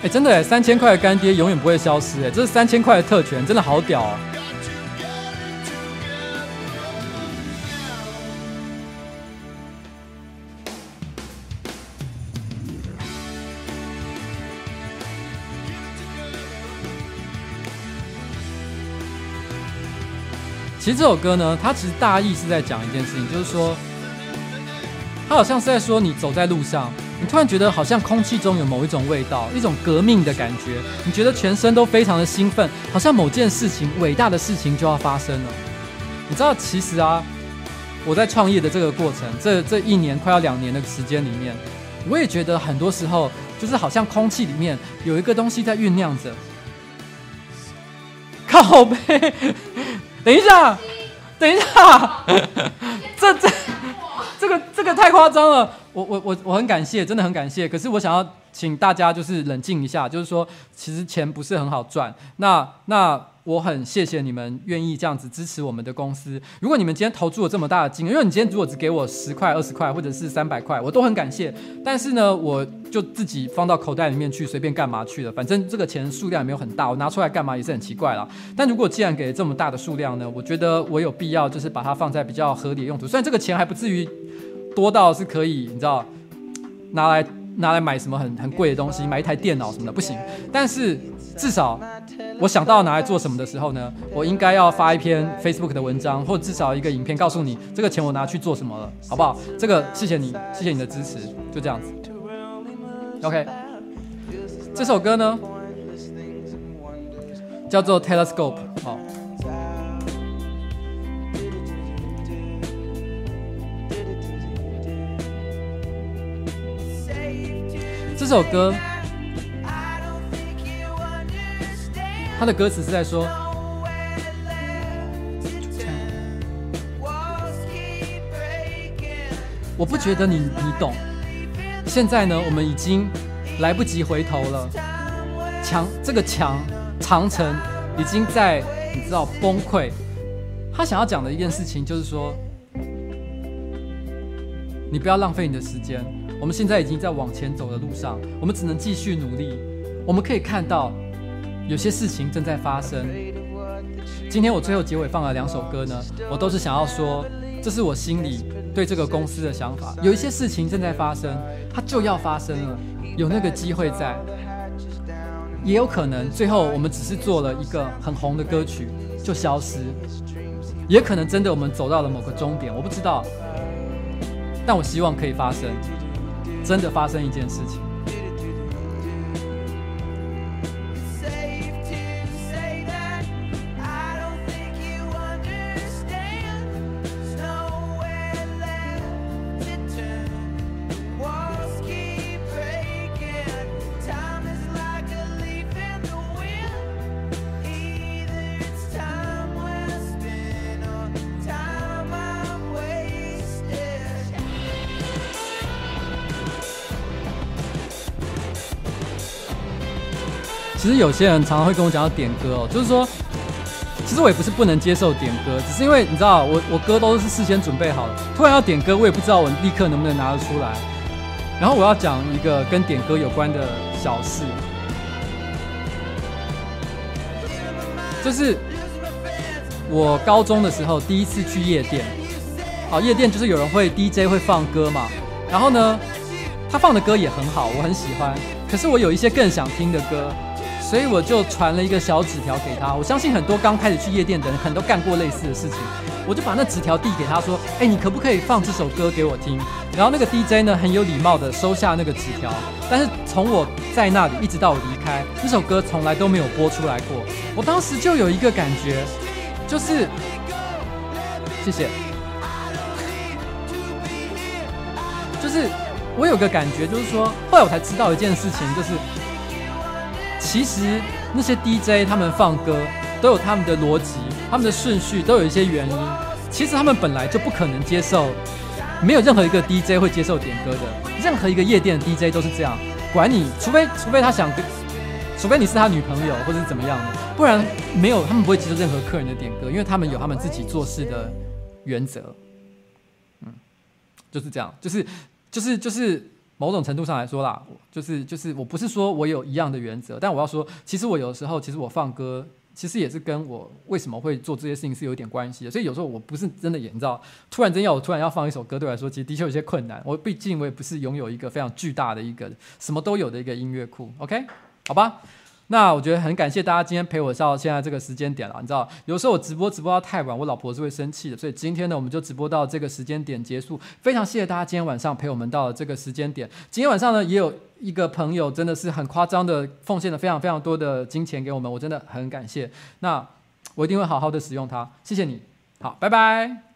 哎、真的哎，三千块的干爹永远不会消失哎，这是三千块的特权，真的好屌啊！其实这首歌呢，它其实大意是在讲一件事情，就是说，它好像是在说你走在路上。你突然觉得好像空气中有某一种味道，一种革命的感觉。你觉得全身都非常的兴奋，好像某件事情伟大的事情就要发生了。你知道，其实啊，我在创业的这个过程，这这一年快要两年的时间里面，我也觉得很多时候就是好像空气里面有一个东西在酝酿着。[LAUGHS] 靠背，等一下，等一下，[LAUGHS] 这这这个这个太夸张了。我我我我很感谢，真的很感谢。可是我想要请大家就是冷静一下，就是说，其实钱不是很好赚。那那我很谢谢你们愿意这样子支持我们的公司。如果你们今天投注了这么大的金额，因为你今天如果只给我十块、二十块或者是三百块，我都很感谢。但是呢，我就自己放到口袋里面去，随便干嘛去了。反正这个钱数量也没有很大，我拿出来干嘛也是很奇怪啦。但如果既然给这么大的数量呢，我觉得我有必要就是把它放在比较合理的用途。虽然这个钱还不至于。多到是可以，你知道，拿来拿来买什么很很贵的东西，买一台电脑什么的不行。但是至少我想到拿来做什么的时候呢，我应该要发一篇 Facebook 的文章，或者至少一个影片，告诉你这个钱我拿去做什么了，好不好？这个谢谢你，谢谢你的支持，就这样子。OK，这首歌呢叫做 Telescope，好。这首歌，他的歌词是在说：“我不觉得你你懂。现在呢，我们已经来不及回头了。墙这个墙长城已经在你知道崩溃。他想要讲的一件事情就是说，你不要浪费你的时间。”我们现在已经在往前走的路上，我们只能继续努力。我们可以看到，有些事情正在发生。今天我最后结尾放了两首歌呢，我都是想要说，这是我心里对这个公司的想法。有一些事情正在发生，它就要发生了，有那个机会在，也有可能最后我们只是做了一个很红的歌曲就消失，也可能真的我们走到了某个终点，我不知道，但我希望可以发生。真的发生一件事情。其实有些人常常会跟我讲到点歌哦，就是说，其实我也不是不能接受点歌，只是因为你知道，我我歌都是事先准备好的，突然要点歌，我也不知道我立刻能不能拿得出来。然后我要讲一个跟点歌有关的小事，就是我高中的时候第一次去夜店，好，夜店就是有人会 DJ 会放歌嘛，然后呢，他放的歌也很好，我很喜欢，可是我有一些更想听的歌。所以我就传了一个小纸条给他。我相信很多刚开始去夜店的人，很多干过类似的事情。我就把那纸条递给他，说：“哎，你可不可以放这首歌给我听？”然后那个 DJ 呢，很有礼貌的收下那个纸条。但是从我在那里一直到我离开，那首歌从来都没有播出来过。我当时就有一个感觉，就是谢谢，就是我有个感觉，就是说，后来我才知道一件事情，就是其实那些 DJ 他们放歌都有他们的逻辑，他们的顺序都有一些原因。其实他们本来就不可能接受，没有任何一个 DJ 会接受点歌的，任何一个夜店的 DJ 都是这样。管你，除非除非他想，除非你是他女朋友或者是怎么样的，不然没有，他们不会接受任何客人的点歌，因为他们有他们自己做事的原则。嗯，就是这样，就是就是就是某种程度上来说啦，就是就是我不是说我有一样的原则，但我要说，其实我有时候其实我放歌。其实也是跟我为什么会做这些事情是有点关系的，所以有时候我不是真的演，你知道，突然间要我突然要放一首歌，对我来说其实的确有些困难。我毕竟我也不是拥有一个非常巨大的一个什么都有的一个音乐库，OK，好吧。那我觉得很感谢大家今天陪我到现在这个时间点了。你知道，有时候我直播直播到太晚，我老婆是会生气的。所以今天呢，我们就直播到这个时间点结束。非常谢谢大家今天晚上陪我们到了这个时间点。今天晚上呢，也有一个朋友真的是很夸张的奉献了非常非常多的金钱给我们，我真的很感谢。那我一定会好好的使用它。谢谢你，好，拜拜。